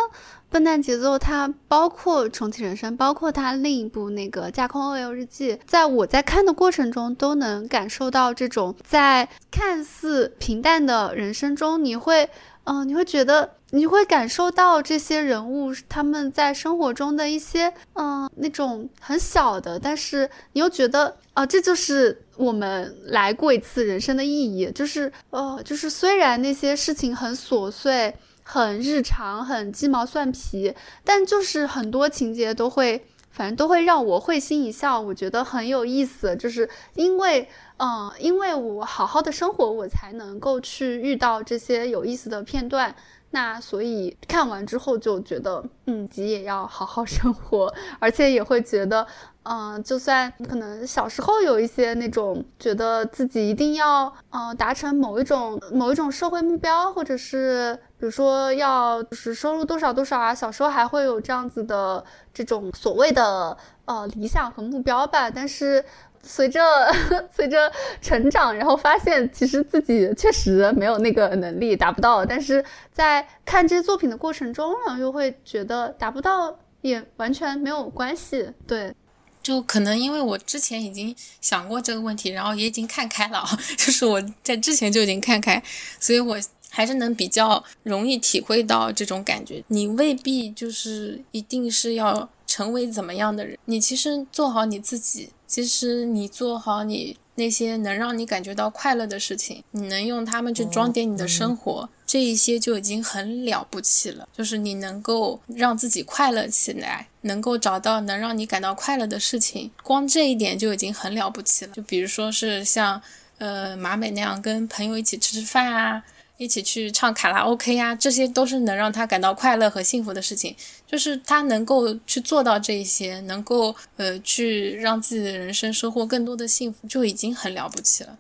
笨蛋节奏》它包括重启人生，包括它另一部那个《架空 OL 日记》，在我在看的过程中，都能感受到这种在看似平淡的人生中，你会嗯、你会觉得你会感受到这些人物他们在生活中的一些嗯、那种很小的，但是你又觉得啊、这就是我们来过一次人生的意义，就是呃，就是虽然那些事情很琐碎。很日常，很鸡毛蒜皮，但就是很多情节都会，反正都会让我会心一笑，我觉得很有意思。就是因为，嗯、因为我好好的生活，我才能够去遇到这些有意思的片段。那所以看完之后就觉得，嗯，吉也要好好 生活，而且也会觉得，嗯、就算可能小时候有一些那种觉得自己一定要，嗯，达成某一种某一种社会目标，或者是比如说要就是收入多少多少啊，小时候还会有这样子的这种所谓的呃理想和目标吧，但是。随着 随着成长，然后发现其实自己确实没有那个能力达不到，但是在看这些作品的过程中，然后又会觉得达不到也完全没有关系。对，就可能因为我之前已经想过这个问题，然后也已经看开了，就是我在之前就已经看开，所以我还是能比较容易体会到这种感觉。你未必就是一定是要成为怎么样的人，你其实做好你自己，其实你做好你那些能让你感觉到快乐的事情，你能用它们去装点你的生活。这一些就已经很了不起了，就是你能够让自己快乐起来，能够找到能让你感到快乐的事情，光这一点就已经很了不起了。就比如说是像呃马美那样跟朋友一起吃吃饭啊，一起去唱卡拉 OK 呀、这些都是能让他感到快乐和幸福的事情。就是他能够去做到这一些，能够呃去让自己的人生收获更多的幸福，就已经很了不起了。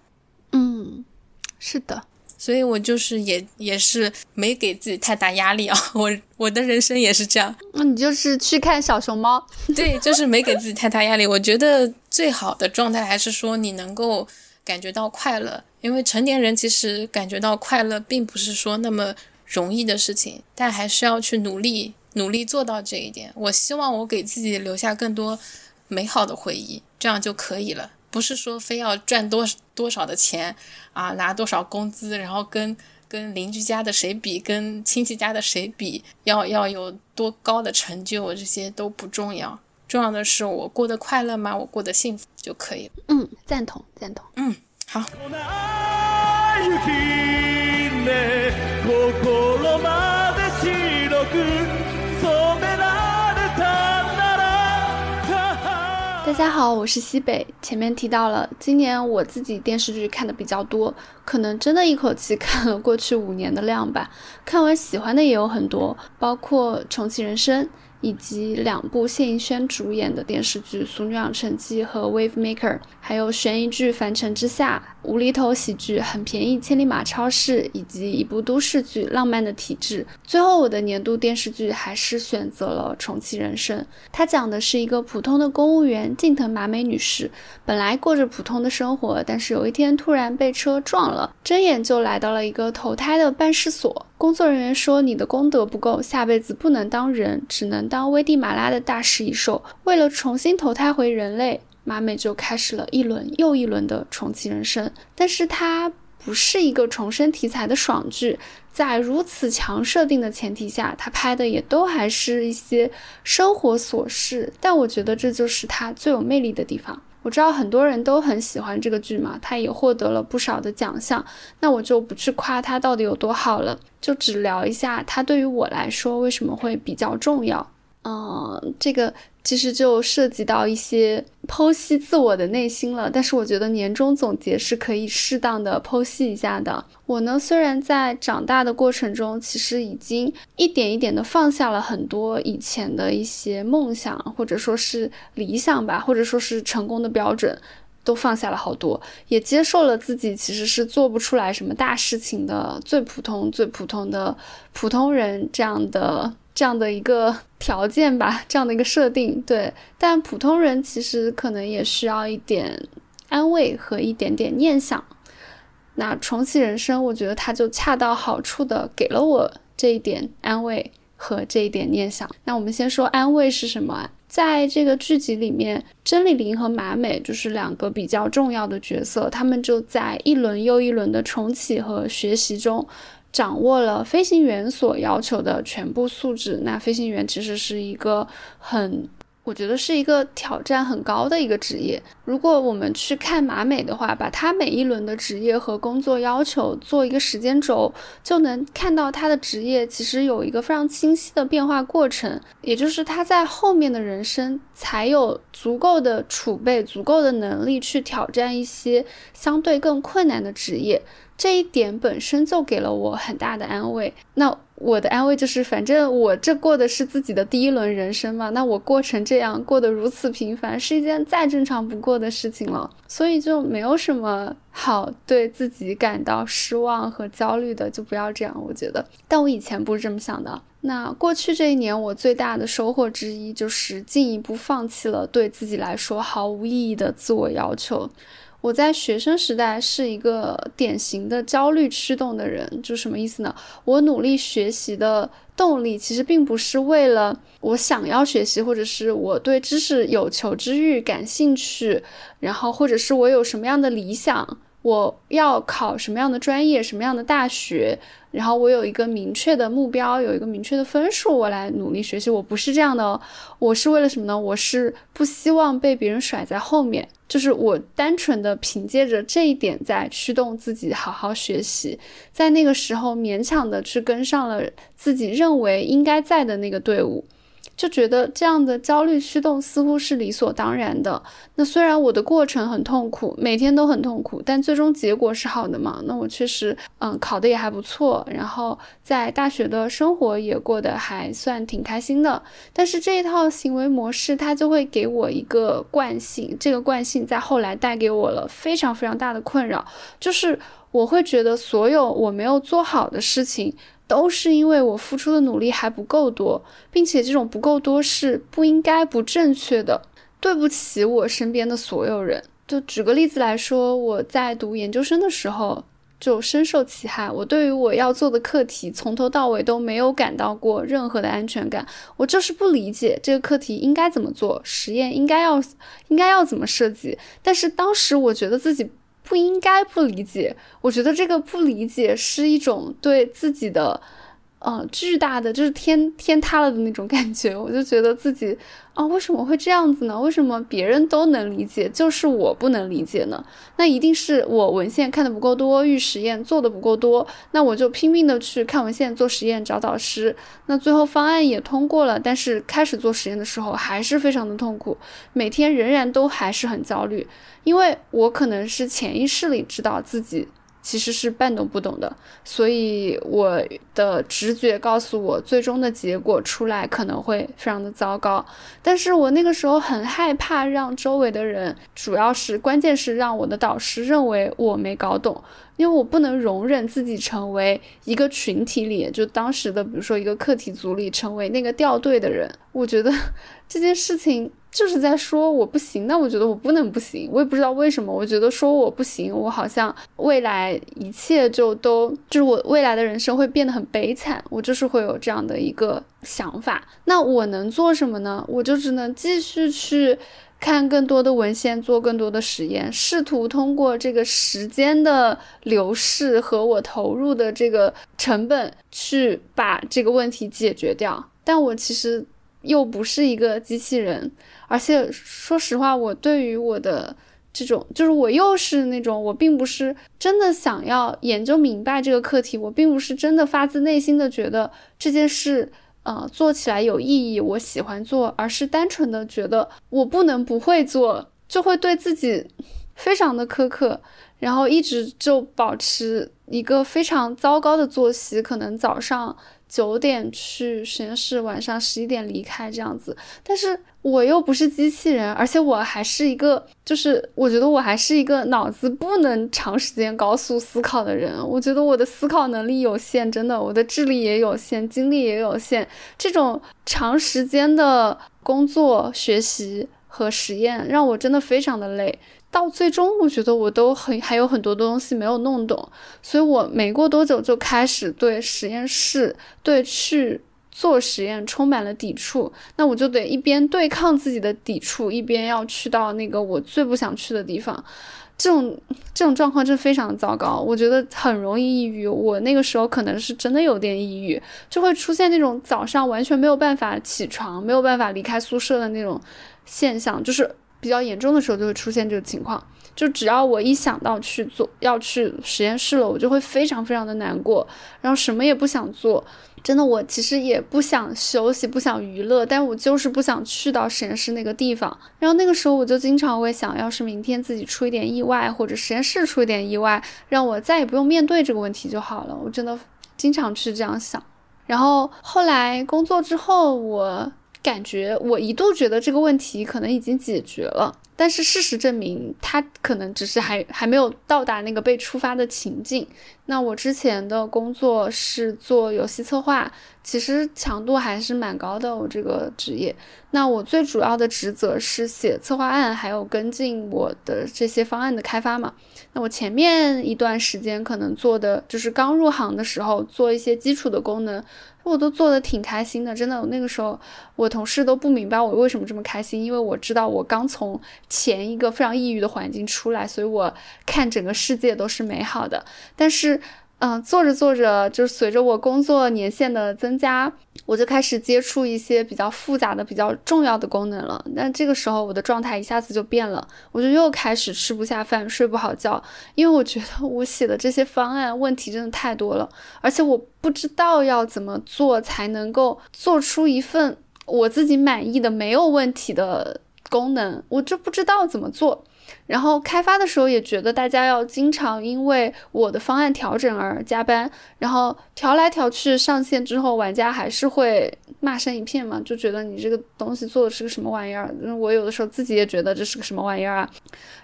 嗯，是的，所以我就是也也是没给自己太大压力啊，我我的人生也是这样，那你就是去看小熊猫。对，就是没给自己太大压力。我觉得最好的状态还是说你能够感觉到快乐，因为成年人其实感觉到快乐并不是说那么容易的事情，但还是要去努力努力做到这一点。我希望我给自己留下更多美好的回忆，这样就可以了。不是说非要赚多多少的钱啊，拿多少工资，然后跟跟邻居家的谁比，跟亲戚家的谁比，要要有多高的成就，这些都不重要。重要的是我过得快乐吗？我过得幸福就可以了。嗯，赞同赞同。嗯，好。雪ね心まで白く染められたなら大家好，我是西北。前面提到了，今年我自己电视剧看的比较多，可能真的一口气看了过去五年的量吧。看完喜欢的也有很多，包括《重启人生》。 以及两部谢盈萱主演的电视剧《俗女养成记》和《Wave Maker》，还有悬疑剧《凡尘之下》、无厘头喜剧《很便宜千里马超市》，以及一部都市剧《浪漫的体质》。最后，我的年度电视剧还是选择了《重启人生》，它讲的是一个普通的公务员近藤麻美女士，本来过着普通的生活，但是有一天突然被车撞了，睁眼就来到了一个投胎的办事所。工作人员说：“你的功德不够，下辈子不能当人，只能当危地马拉的大食蚁兽。为了重新投胎回人类，马美就开始了一轮又一轮的重启人生。但是它不是一个重生题材的爽剧，在如此强设定的前提下，它拍的也都还是一些生活琐事。但我觉得这就是它最有魅力的地方。”我知道很多人都很喜欢这个剧嘛，他也获得了不少的奖项。那我就不去夸他到底有多好了，就只聊一下他对于我来说为什么会比较重要。嗯，这个其实就涉及到一些剖析自我的内心了。但是我觉得年终总结是可以适当的剖析一下的。我呢，虽然在长大的过程中，其实已经一点一点的放下了很多以前的一些梦想，或者说是理想吧，或者说是成功的标准。都放下了好多，也接受了自己其实是做不出来什么大事情的，最普通、最普通的普通人这样的这样的一个条件吧，这样的一个设定。对，但普通人其实可能也需要一点安慰和一点点念想。那重启人生，我觉得它就恰到好处的给了我这一点安慰和这一点念想。那我们先说安慰是什么？在这个剧集里面，甄丽玲和马美就是两个比较重要的角色，他们就在一轮又一轮的重启和学习中，掌握了飞行员所要求的全部素质。那飞行员其实是一个很。我觉得是一个挑战很高的一个职业。如果我们去看马美的话，把他每一轮的职业和工作要求做一个时间轴，就能看到他的职业其实有一个非常清晰的变化过程。也就是他在后面的人生才有足够的储备、足够的能力去挑战一些相对更困难的职业。这一点本身就给了我很大的安慰。那我的安慰就是，反正我这过的是自己的第一轮人生嘛，那我过成这样，过得如此平凡，是一件再正常不过的事情了，所以就没有什么好对自己感到失望和焦虑的，就不要这样。我觉得，但我以前不是这么想的。那过去这一年，我最大的收获之一就是进一步放弃了对自己来说毫无意义的自我要求。我在学生时代是一个典型的焦虑驱动的人，就什么意思呢？我努力学习的动力其实并不是为了我想要学习，或者是我对知识有求知欲感兴趣，然后或者是我有什么样的理想，我要考什么样的专业，什么样的大学。然后我有一个明确的目标，有一个明确的分数，我来努力学习。我不是这样的，我是为了什么呢？我是不希望被别人甩在后面，就是我单纯的凭借着这一点在驱动自己好好学习，在那个时候勉强的去跟上了自己认为应该在的那个队伍。就觉得这样的焦虑驱动似乎是理所当然的。那虽然我的过程很痛苦，每天都很痛苦，但最终结果是好的嘛？那我确实，嗯，考的也还不错，然后在大学的生活也过得还算挺开心的。但是这一套行为模式，它就会给我一个惯性，这个惯性在后来带给我了非常非常大的困扰，就是我会觉得所有我没有做好的事情。都是因为我付出的努力还不够多，并且这种不够多是不应该、不正确的。对不起，我身边的所有人。就举个例子来说，我在读研究生的时候就深受其害。我对于我要做的课题从头到尾都没有感到过任何的安全感。我就是不理解这个课题应该怎么做，实验应该要应该要怎么设计。但是当时我觉得自己。不应该不理解，我觉得这个不理解是一种对自己的，呃，巨大的就是天天塌了的那种感觉。我就觉得自己。啊，为什么会这样子呢？为什么别人都能理解，就是我不能理解呢？那一定是我文献看的不够多，预实验做的不够多。那我就拼命的去看文献、做实验、找导师。那最后方案也通过了，但是开始做实验的时候还是非常的痛苦，每天仍然都还是很焦虑，因为我可能是潜意识里知道自己。其实是半懂不懂的，所以我的直觉告诉我，最终的结果出来可能会非常的糟糕。但是我那个时候很害怕让周围的人，主要是关键是让我的导师认为我没搞懂，因为我不能容忍自己成为一个群体里，就当时的比如说一个课题组里成为那个掉队的人。我觉得 这件事情。就是在说我不行，那我觉得我不能不行，我也不知道为什么。我觉得说我不行，我好像未来一切就都就是我未来的人生会变得很悲惨，我就是会有这样的一个想法。那我能做什么呢？我就只能继续去看更多的文献，做更多的实验，试图通过这个时间的流逝和我投入的这个成本去把这个问题解决掉。但我其实又不是一个机器人。而且说实话，我对于我的这种，就是我又是那种，我并不是真的想要研究明白这个课题，我并不是真的发自内心的觉得这件事，呃，做起来有意义，我喜欢做，而是单纯的觉得我不能不会做，就会对自己非常的苛刻，然后一直就保持一个非常糟糕的作息，可能早上。九点去实验室，晚上十一点离开这样子。但是我又不是机器人，而且我还是一个，就是我觉得我还是一个脑子不能长时间高速思考的人。我觉得我的思考能力有限，真的，我的智力也有限，精力也有限。这种长时间的工作、学习和实验，让我真的非常的累。到最终，我觉得我都很还有很多东西没有弄懂，所以我没过多久就开始对实验室、对去做实验充满了抵触，那我就得一边对抗自己的抵触，一边要去到那个我最不想去的地方。这种这种状况真非常糟糕，我觉得很容易抑郁。我那个时候可能是真的有点抑郁，就会出现那种早上完全没有办法起床、没有办法离开宿舍的那种现象，就是比较严重的时候就会出现这个情况。就只要我一想到去做要去实验室了，我就会非常非常的难过，然后什么也不想做。真的，我其实也不想休息，不想娱乐，但我就是不想去到实验室那个地方。然后那个时候，我就经常会想，要是明天自己出一点意外，或者实验室出一点意外，让我再也不用面对这个问题就好了。我真的经常去这样想。然后后来工作之后，我感觉我一度觉得这个问题可能已经解决了。但是事实证明，他可能只是还还没有到达那个被触发的情境。那我之前的工作是做游戏策划，其实强度还是蛮高的。我这个职业，那我最主要的职责是写策划案，还有跟进我的这些方案的开发嘛。那我前面一段时间可能做的就是刚入行的时候做一些基础的功能。我都做的挺开心的，真的。那个时候，我同事都不明白我为什么这么开心，因为我知道我刚从前一个非常抑郁的环境出来，所以我看整个世界都是美好的。但是。嗯，做着做着，就随着我工作年限的增加，我就开始接触一些比较复杂的、比较重要的功能了。但这个时候，我的状态一下子就变了，我就又开始吃不下饭、睡不好觉，因为我觉得我写的这些方案问题真的太多了，而且我不知道要怎么做才能够做出一份我自己满意的、没有问题的功能，我就不知道怎么做。然后开发的时候也觉得大家要经常因为我的方案调整而加班，然后调来调去上线之后，玩家还是会骂声一片嘛，就觉得你这个东西做的是个什么玩意儿。我有的时候自己也觉得这是个什么玩意儿啊。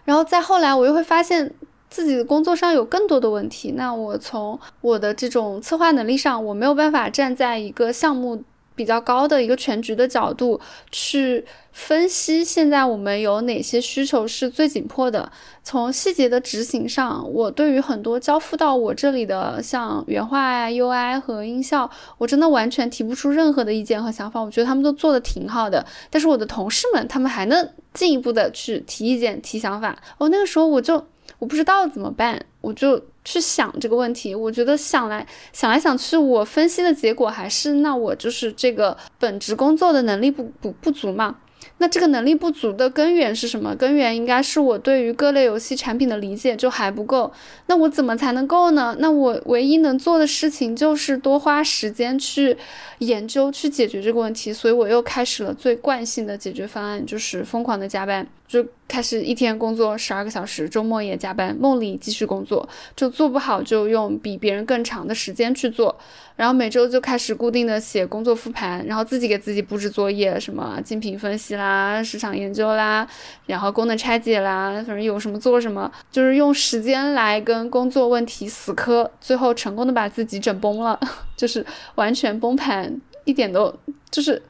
然后再后来，我又会发现自己的工作上有更多的问题。那我从我的这种策划能力上，我没有办法站在一个项目。比较高的一个全局的角度去分析，现在我们有哪些需求是最紧迫的？从细节的执行上，我对于很多交付到我这里的，像原画呀、UI 和音效，我真的完全提不出任何的意见和想法。我觉得他们都做的挺好的，但是我的同事们他们还能进一步的去提意见、提想法。我那个时候我就我不知道怎么办，我就。去想这个问题，我觉得想来想来想去，我分析的结果还是那我就是这个本职工作的能力不不不足嘛。那这个能力不足的根源是什么？根源应该是我对于各类游戏产品的理解就还不够。那我怎么才能够呢？那我唯一能做的事情就是多花时间去研究、去解决这个问题。所以我又开始了最惯性的解决方案，就是疯狂的加班。就开始一天工作十二个小时，周末也加班，梦里继续工作，就做不好就用比别人更长的时间去做，然后每周就开始固定的写工作复盘，然后自己给自己布置作业，什么竞品分析啦、市场研究啦，然后功能拆解啦，反正有什么做什么，就是用时间来跟工作问题死磕，最后成功的把自己整崩了，就是完全崩盘，一点都就是。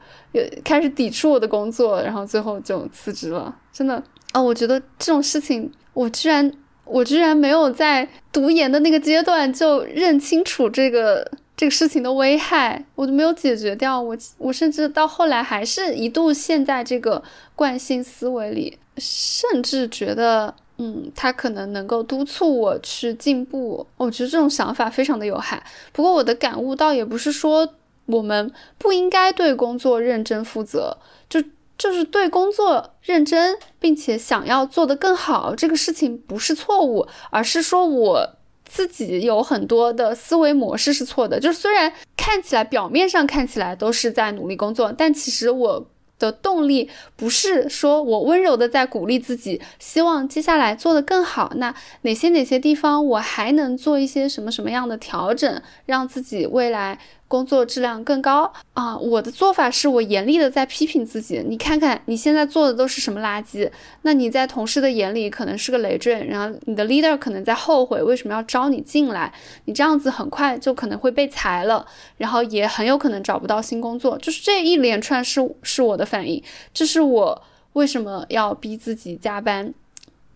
开始抵触我的工作，然后最后就辞职了。真的啊，我觉得这种事情，我居然我居然没有在读研的那个阶段就认清楚这个这个事情的危害，我都没有解决掉。我我甚至到后来还是一度陷在这个惯性思维里，甚至觉得，嗯，他可能能够督促我去进步。我觉得这种想法非常的有害。不过我的感悟倒也不是说。我们不应该对工作认真负责，就就是对工作认真，并且想要做得更好，这个事情不是错误，而是说我自己有很多的思维模式是错的。就是虽然看起来表面上看起来都是在努力工作，但其实我的动力不是说我温柔的在鼓励自己，希望接下来做得更好。那哪些哪些地方我还能做一些什么什么样的调整，让自己未来。工作质量更高啊！我的做法是我严厉的在批评自己。你看看你现在做的都是什么垃圾？那你在同事的眼里可能是个累赘，然后你的 leader 可能在后悔为什么要招你进来。你这样子很快就可能会被裁了，然后也很有可能找不到新工作。就是这一连串是是我的反应，这是我为什么要逼自己加班。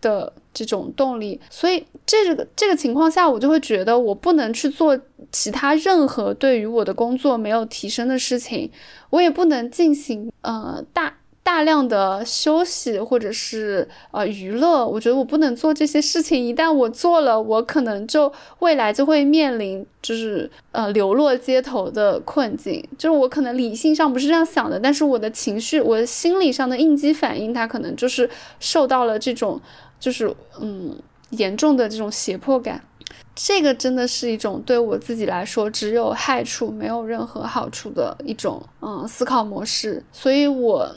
的这种动力，所以这个这个情况下，我就会觉得我不能去做其他任何对于我的工作没有提升的事情，我也不能进行呃大。大量的休息或者是呃娱乐，我觉得我不能做这些事情。一旦我做了，我可能就未来就会面临就是呃流落街头的困境。就是我可能理性上不是这样想的，但是我的情绪，我的心理上的应激反应，它可能就是受到了这种就是嗯严重的这种胁迫感。这个真的是一种对我自己来说只有害处没有任何好处的一种嗯思考模式。所以我。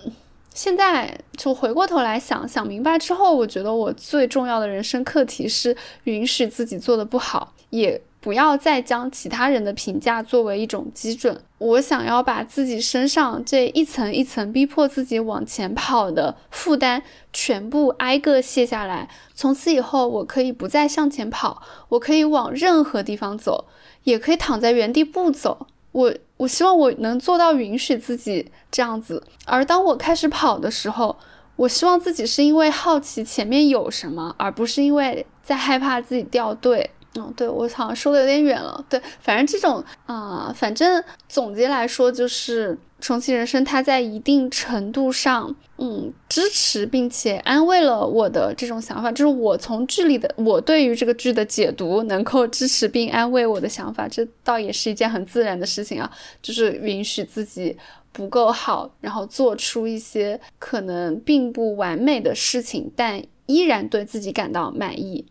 现在就回过头来想想明白之后，我觉得我最重要的人生课题是允许自己做的不好，也不要再将其他人的评价作为一种基准。我想要把自己身上这一层一层逼迫自己往前跑的负担全部挨个卸下来。从此以后，我可以不再向前跑，我可以往任何地方走，也可以躺在原地不走。我我希望我能做到允许自己这样子，而当我开始跑的时候，我希望自己是因为好奇前面有什么，而不是因为在害怕自己掉队。嗯，对我好像说的有点远了。对，反正这种啊，反正总结来说就是。重启人生，它在一定程度上，嗯，支持并且安慰了我的这种想法，就是我从剧里的我对于这个剧的解读，能够支持并安慰我的想法，这倒也是一件很自然的事情啊，就是允许自己不够好，然后做出一些可能并不完美的事情，但依然对自己感到满意。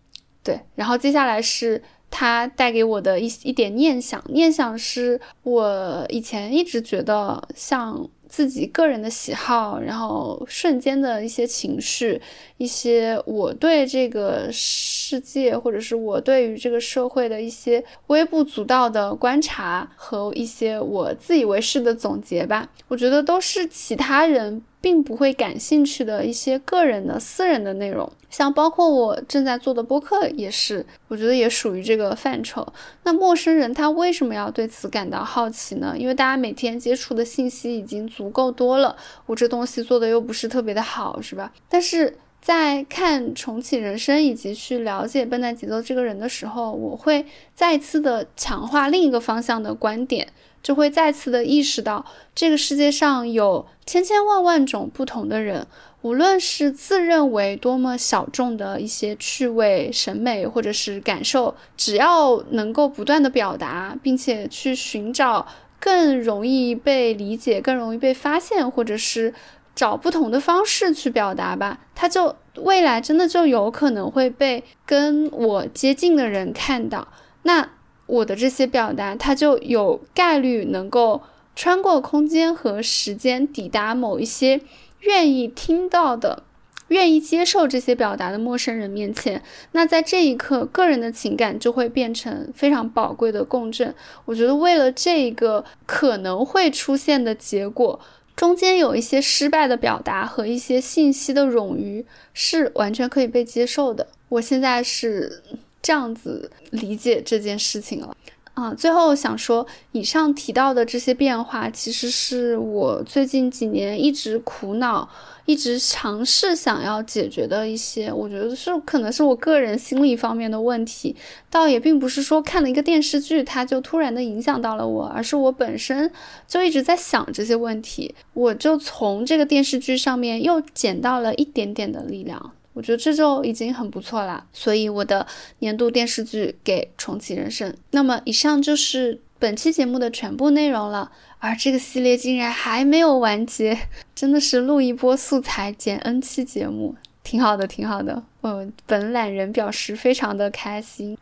对，然后接下来是。它带给我的一一点念想，念想是我以前一直觉得像自己个人的喜好，然后瞬间的一些情绪，一些我对这个世界或者是我对于这个社会的一些微不足道的观察和一些我自以为是的总结吧，我觉得都是其他人。并不会感兴趣的一些个人的私人的内容，像包括我正在做的播客也是，我觉得也属于这个范畴。那陌生人他为什么要对此感到好奇呢？因为大家每天接触的信息已经足够多了，我这东西做的又不是特别的好，是吧？但是在看重启人生以及去了解笨蛋节奏这个人的时候，我会再次的强化另一个方向的观点。就会再次的意识到，这个世界上有千千万万种不同的人，无论是自认为多么小众的一些趣味、审美或者是感受，只要能够不断的表达，并且去寻找更容易被理解、更容易被发现，或者是找不同的方式去表达吧，他就未来真的就有可能会被跟我接近的人看到。那。我的这些表达，它就有概率能够穿过空间和时间，抵达某一些愿意听到的、愿意接受这些表达的陌生人面前。那在这一刻，个人的情感就会变成非常宝贵的共振。我觉得，为了这个可能会出现的结果，中间有一些失败的表达和一些信息的冗余，是完全可以被接受的。我现在是。这样子理解这件事情了啊！最后想说，以上提到的这些变化，其实是我最近几年一直苦恼、一直尝试想要解决的一些，我觉得是可能是我个人心理方面的问题。倒也并不是说看了一个电视剧，它就突然的影响到了我，而是我本身就一直在想这些问题，我就从这个电视剧上面又捡到了一点点的力量。我觉得这就已经很不错啦，所以我的年度电视剧给重启人生。那么以上就是本期节目的全部内容了，而这个系列竟然还没有完结，真的是录一波素材剪 N 期节目，挺好的，挺好的。我，本懒人表示非常的开心。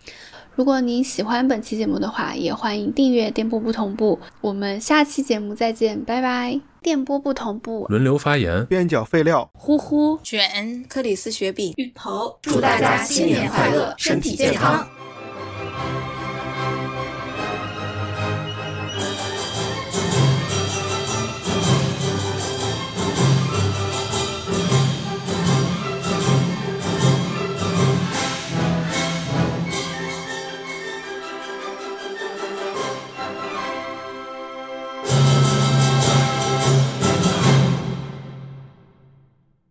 如果您喜欢本期节目的话，也欢迎订阅电波不同步。我们下期节目再见，拜拜。电波不同步，轮流发言，边角废料，呼呼卷，克里斯雪饼，芋头，祝大家新年快乐，身体健康。